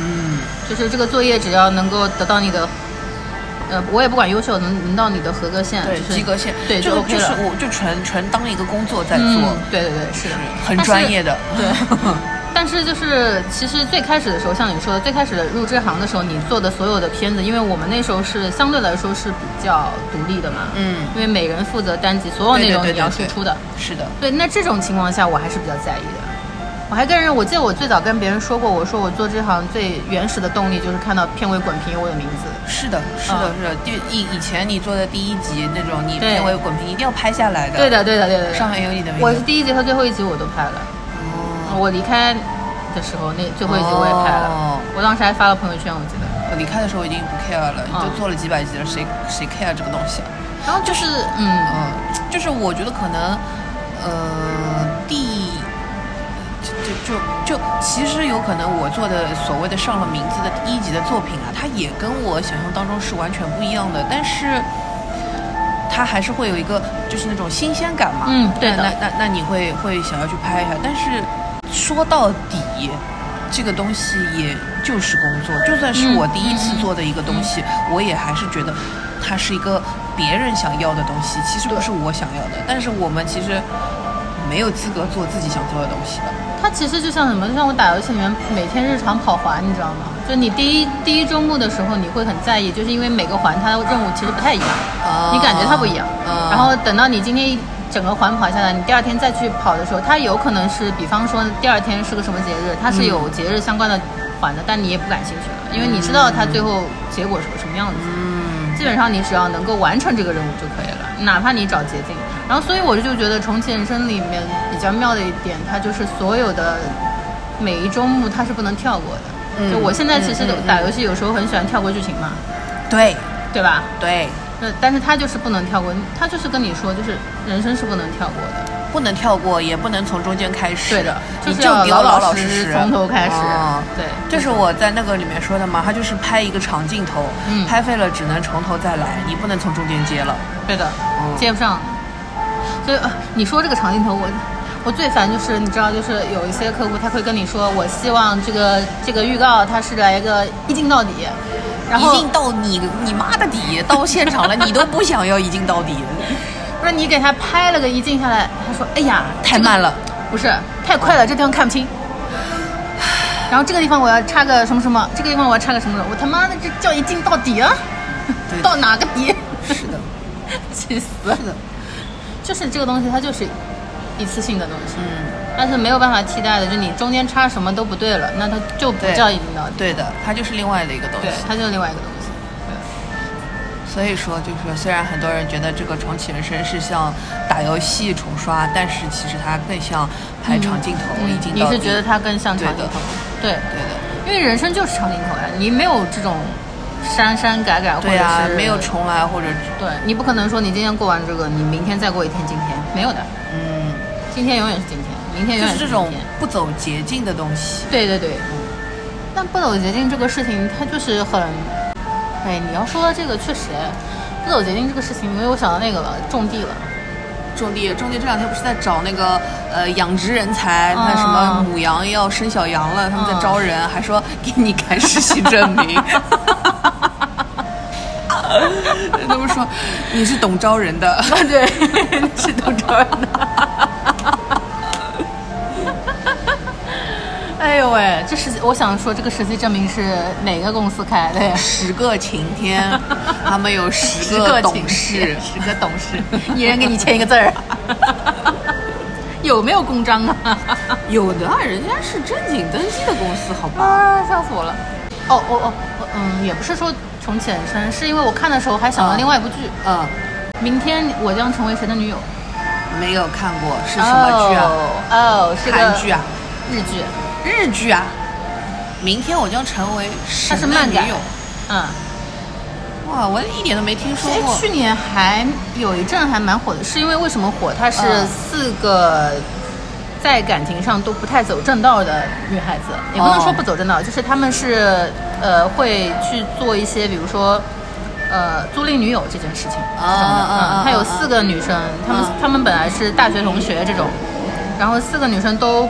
Speaker 2: 嗯，
Speaker 1: 就是这个作业只要能够得到你的，呃，我也不管优秀，能能到你的合格线，
Speaker 2: 对，
Speaker 1: 就是
Speaker 2: 及格线，
Speaker 1: 对，
Speaker 2: 就
Speaker 1: 就
Speaker 2: 是
Speaker 1: 了。
Speaker 2: 我就纯纯当一个工作在做，
Speaker 1: 嗯，对对对，是的，
Speaker 2: 很专业的。
Speaker 1: 对，*laughs* 但是就是其实最开始的时候，像你说的，最开始入这行的时候，你做的所有的片子，因为我们那时候是相对来说是比较独立的嘛，
Speaker 2: 嗯，
Speaker 1: 因为每人负责单集，所有内容你要输出的。
Speaker 2: 是的，
Speaker 1: 对，那这种情况下，我还是比较在意的。我还跟人，我记得我最早跟别人说过，我说我做这行最原始的动力就是看到片尾滚屏有我的名字。
Speaker 2: 是的，是的，
Speaker 1: 嗯
Speaker 2: 是的。第以以前你做的第一集那种，你片尾滚屏一定要拍下来的。
Speaker 1: 对，的，对的，对的。
Speaker 2: 上面有你的名字。
Speaker 1: 我是第一集和最后一集我都拍了。
Speaker 2: 哦，
Speaker 1: 我离开的时候，那最后一集我也拍了。
Speaker 2: 哦
Speaker 1: 我当时还发了朋友圈，我记得。
Speaker 2: 我离开的时候已经不 care 了，你
Speaker 1: 嗯
Speaker 2: 都做了几百集了，谁谁 care 这个东西啊？
Speaker 1: 然后就是，嗯，
Speaker 2: 嗯，就是我觉得可能，呃，第就就其实有可能我做的所谓的上了名字的第一集的作品啊，它也跟我想象当中是完全不一样的，但是。它还是会有一个就是那种新鲜感嘛，
Speaker 1: 嗯对的
Speaker 2: 那那那那你会会想要去拍一下，但是说到底，这个东西也就是工作，就算是
Speaker 1: 嗯
Speaker 2: 我第一次做的一个东西，我也还是觉得它是一个别人想要的东西，其实不是我想要的。但是我们其实没有资格做自己想做的东西的。
Speaker 1: 它其实就像什么，就像我打游戏里面每天日常跑环，你知道吗？就你第一第一周目的时候，你会很在意，就是因为每个环它的任务其实不太一样，
Speaker 2: 啊
Speaker 1: 你感觉它不一样。
Speaker 2: 啊
Speaker 1: 然后等到你今天一整个环跑下来，你第二天再去跑的时候，它有可能是，比方说第二天是个什么节日，它是有节日相关的环的，但你也不感兴趣了，因为你知道它最后结果是个什么样子。
Speaker 2: 嗯，
Speaker 1: 基本上你只要能够完成这个任务就可以了，哪怕你找捷径。然后，所以我就觉得重启人生里面比较妙的一点，它就是所有的每一周目它是不能跳过的。
Speaker 2: 嗯
Speaker 1: 就我现在其实打游戏有时候很喜欢跳过剧情嘛，
Speaker 2: 对
Speaker 1: 对吧？
Speaker 2: 对，
Speaker 1: 那但是它就是不能跳过，它就是跟你说，就是人生是不能跳过的。
Speaker 2: 不能跳过，也不能从中间开始。
Speaker 1: 对的，
Speaker 2: 你就
Speaker 1: 是要
Speaker 2: 老
Speaker 1: 老
Speaker 2: 实实
Speaker 1: 从头开始。
Speaker 2: 哦
Speaker 1: 对，
Speaker 2: 就是我在那个里面说的嘛，他就是拍一个长镜头，
Speaker 1: 嗯
Speaker 2: 拍废了只能从头再来，你不能从中间接了。
Speaker 1: 对的，
Speaker 2: 嗯
Speaker 1: 接不上。所以、呃、你说这个长镜头，我我最烦就是你知道，就是有一些客户他会跟你说，我希望这个这个预告它是来一个一镜到底，然后
Speaker 2: 一镜到你你妈的底，到现场了你都不想要一镜到底，
Speaker 1: 不是你给他拍了个一镜下来，他说哎呀
Speaker 2: 太慢了。
Speaker 1: 这个不是太快了，这地方看不清。然后这个地方我要插个什么什么，这个地方我要插个什么什么，我他妈的这叫一镜到底啊，到哪个底？
Speaker 2: 是的，*laughs*
Speaker 1: 气死！
Speaker 2: 是的，
Speaker 1: 就是这个东西，它就是一次性的东西，
Speaker 2: 嗯，
Speaker 1: 但是没有办法替代的，就你中间插什么都不对了，那它就不叫一镜到底。
Speaker 2: 对的，它就是另外的一个东
Speaker 1: 对，
Speaker 2: 西。
Speaker 1: 它就是另外一个东西。
Speaker 2: 对所以说，就是虽然很多人觉得这个重启人生是像打游戏重刷，但是其实它更像拍长镜头。
Speaker 1: 你是觉得它更像长镜头？对，
Speaker 2: 对的，
Speaker 1: 因为人生就是长镜头呀，你没有这种删删改改，或者
Speaker 2: 对啊，没有重来或者
Speaker 1: 对你不可能说你今天过完这个，你明天再过一天今天，没有的，
Speaker 2: 嗯，
Speaker 1: 今天永远是今天，明天永远
Speaker 2: 就是这种。不走捷径的东西。
Speaker 1: 对对对，但不走捷径这个事情，它就是很，哎，你要说到这个，确实，不走捷径这个事情，因为我想到那个了，种地了。
Speaker 2: 种地，种地这两天不是在找那个呃养殖人才，那什么
Speaker 1: 嗯
Speaker 2: 母羊要生小羊了，他们在
Speaker 1: 嗯
Speaker 2: 招人，还说给你开实习证明。*laughs* *laughs* 他们说你是懂招人的，
Speaker 1: 对，*laughs* 是懂招人的。*laughs* 哎呦喂，这实习，我想说，这个实习证明是哪个公司开的呀？
Speaker 2: 十个晴天，他们有十个董事，
Speaker 1: 十个董事，一人给你签一个字儿。有没有公章啊？
Speaker 2: 有的啊，人家是正经登记的公司，好吧？
Speaker 1: 啊，笑死我了！哦哦哦，嗯，也不是说重启人生，是因为我看的时候还想到另外一部剧，
Speaker 2: 嗯，
Speaker 1: 明天我将成为谁的女友》
Speaker 2: 没有看过，是什么剧啊？
Speaker 1: 哦，哦是个
Speaker 2: 韩剧啊？
Speaker 1: 日剧，
Speaker 2: 日剧啊？明天我将成为
Speaker 1: 它是
Speaker 2: 神的女友。
Speaker 1: 嗯，
Speaker 2: 哇，我一点都没听说
Speaker 1: 哎，
Speaker 2: 过。
Speaker 1: 去年还有一阵还蛮火的，是因为为什么火？它是
Speaker 2: 嗯
Speaker 1: 四个在感情上都不太走正道的女孩子，也不能说不走正道，就是她们是呃会去做一些，比如说。呃，租赁女友这件事情，
Speaker 2: 啊啊啊
Speaker 1: 嗯，她有四个女生，她们
Speaker 2: 啊
Speaker 1: 她们本来是大学同学这种，然后四个女生都，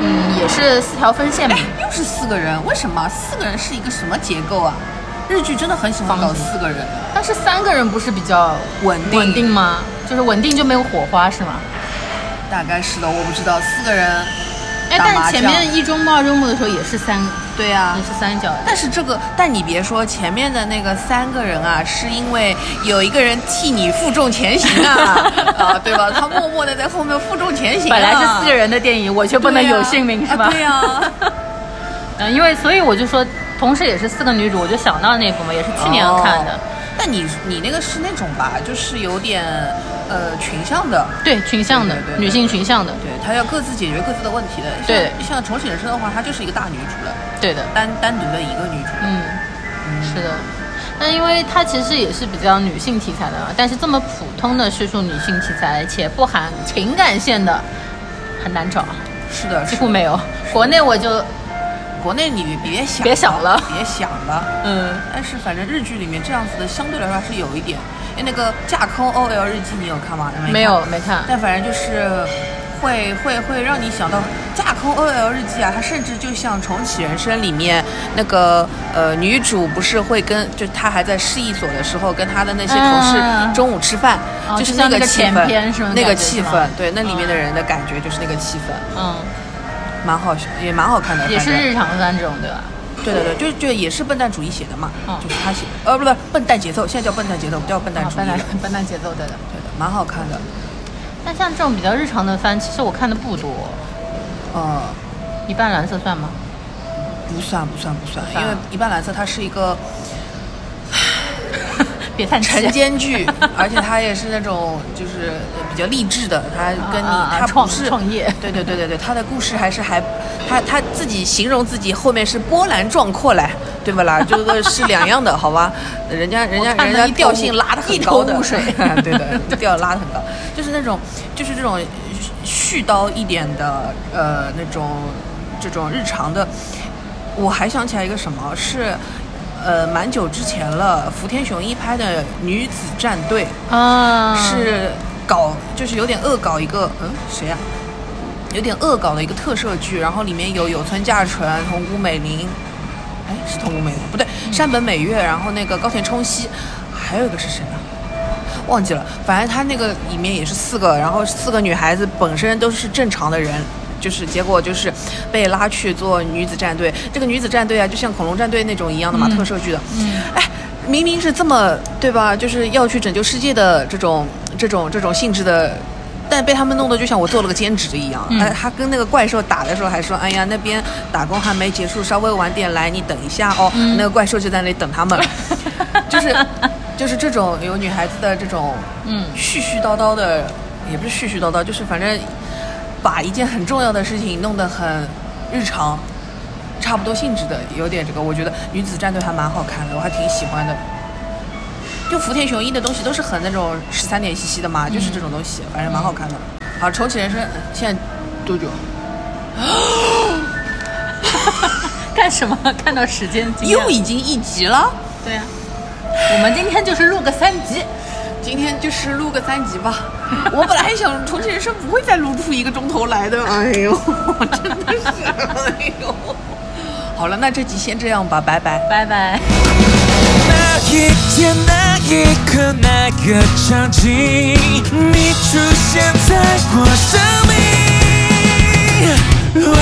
Speaker 1: 嗯，也是四条分线嘛
Speaker 2: 哎，，又是四个人，为什么四个人是一个什么结构啊？日剧真的很喜欢搞四个人，
Speaker 1: 但是三个人不是比较
Speaker 2: 稳定
Speaker 1: 稳定吗？就是稳定就没有火花是吗？
Speaker 2: 大概是的，我不知道四个人
Speaker 1: 哎，但前面一周末、二周末的时候也是三，
Speaker 2: 对呀、
Speaker 1: 也是三角。
Speaker 2: 但是这个，但你别说，前面的那个三个人啊，是因为有一个人替你负重前行啊，*laughs* 啊，对吧？他默默的在后面负重前行、啊。
Speaker 1: 本来是四个人的电影，我却不能有姓名、是吧？
Speaker 2: 啊对呀、*laughs*
Speaker 1: 嗯，因为所以我就说，同时也是四个女主，我就想到那部嘛，也是去年看的。
Speaker 2: 哦但你你那个是那种吧，就是有点呃群像的，
Speaker 1: 对，群像的
Speaker 2: 对对对
Speaker 1: 女性群像的，
Speaker 2: 对她要各自解决各自的问题的。
Speaker 1: 对。
Speaker 2: 像像重启人生的话，她就是一个大女主了，
Speaker 1: 对的，
Speaker 2: 单单独的一个女主。
Speaker 1: 嗯，是的。那因为它其实也是比较女性题材的，但是这么普通的叙述女性题材且不含情感线的，很难找，
Speaker 2: 是的，
Speaker 1: 几乎没有。国内我就
Speaker 2: 国内你别想
Speaker 1: 别想了。
Speaker 2: 别想了。
Speaker 1: 嗯，
Speaker 2: 但是反正日剧里面这样子的相对来说还是有一点，因为那个架空 OL 日记你有看吗？
Speaker 1: 没有没看。
Speaker 2: 但反正就是会会会让你想到架空 OL 日记啊，它甚至就像重启人生里面那个呃女主不是会跟就她还在市役所的时候跟她的那些同事
Speaker 1: 嗯
Speaker 2: 中午吃饭，
Speaker 1: 哦
Speaker 2: 就是
Speaker 1: 那个
Speaker 2: 气氛，那个气氛，对，那里面的
Speaker 1: 嗯
Speaker 2: 人的感觉就是那个气氛，
Speaker 1: 嗯，
Speaker 2: 蛮好也蛮好看的，
Speaker 1: 也是日常番这种对吧？
Speaker 2: 对对对，就就也是笨蛋主义写的嘛，
Speaker 1: 嗯
Speaker 2: 就是他写的，呃，不不，笨蛋节奏，现在叫笨蛋节奏，不叫笨蛋主义
Speaker 1: 笨蛋笨蛋节奏对的。
Speaker 2: 对的，蛮好看的。
Speaker 1: 但像这种比较日常的番，其实我看的不多。
Speaker 2: 呃，
Speaker 1: 一半蓝色算吗？
Speaker 2: 不算不算不算，
Speaker 1: 算
Speaker 2: 因为一半蓝色它是一个
Speaker 1: 别叹气。
Speaker 2: 晨间剧，*laughs* 而且它也是那种就是比较励志的，它跟你
Speaker 1: 啊啊创
Speaker 2: 它不是
Speaker 1: 创业
Speaker 2: 对对对对对，它的故事还是还，他他自己形容自己后面是波澜壮阔嘞，对不啦？这 *laughs* 个是两样的，好吧？人家人家人家调性拉的很高的，*laughs* 对的，调拉的很高，就是那种就是这种絮叨一点的呃那种这种日常的。我还想起来一个什么是。呃，蛮久之前了，福田雄一拍的女子战队，
Speaker 1: 啊，
Speaker 2: 是搞就是有点恶搞一个嗯谁呀、有点恶搞的一个特摄剧，然后里面有有村架纯、桐谷美玲，哎是桐谷美玲。不对，山本美月，然后那个高田充希，还有一个是谁啊？忘记了，反正他那个里面也是四个，然后四个女孩子本身都是正常的人。就是结果就是被拉去做女子战队，这个女子战队啊，就像恐龙战队那种一样的嘛，特摄剧的。
Speaker 1: 嗯
Speaker 2: 哎，明明是这么对吧？就是要去拯救世界的这种这种这种性质的，但被他们弄得就像我做了个兼职一样。
Speaker 1: 嗯
Speaker 2: 哎，他跟那个怪兽打的时候还说：“哎呀，那边打工还没结束，稍微晚点来，你等一下哦。
Speaker 1: 嗯
Speaker 2: 那个怪兽就在那里等他们，*laughs* 就是就是这种有女孩子的这种
Speaker 1: 嗯
Speaker 2: 絮絮叨叨的，也不是絮絮叨叨，就是反正把一件很重要的事情弄得很日常。差不多性质的，有点这个，我觉得女子战队还蛮好看的，我还挺喜欢的。就福田雄一的东西都是很那种十三点兮兮的嘛，就是这种东西，反正蛮好看的。好，重启人生现在多久？*laughs*
Speaker 1: 干什么？看到时间
Speaker 2: 又已经一集了。
Speaker 1: 对呀、我们今天就是录个三集，
Speaker 2: 今天就是录个三集吧。*laughs* 我本来还想重庆人生不会再录出一个钟头来的，哎呦，真的是，哎呦。好了，那这集先这样吧，拜拜。
Speaker 1: 拜拜。
Speaker 3: 那一天那一刻那个场景，你出现在我生命。为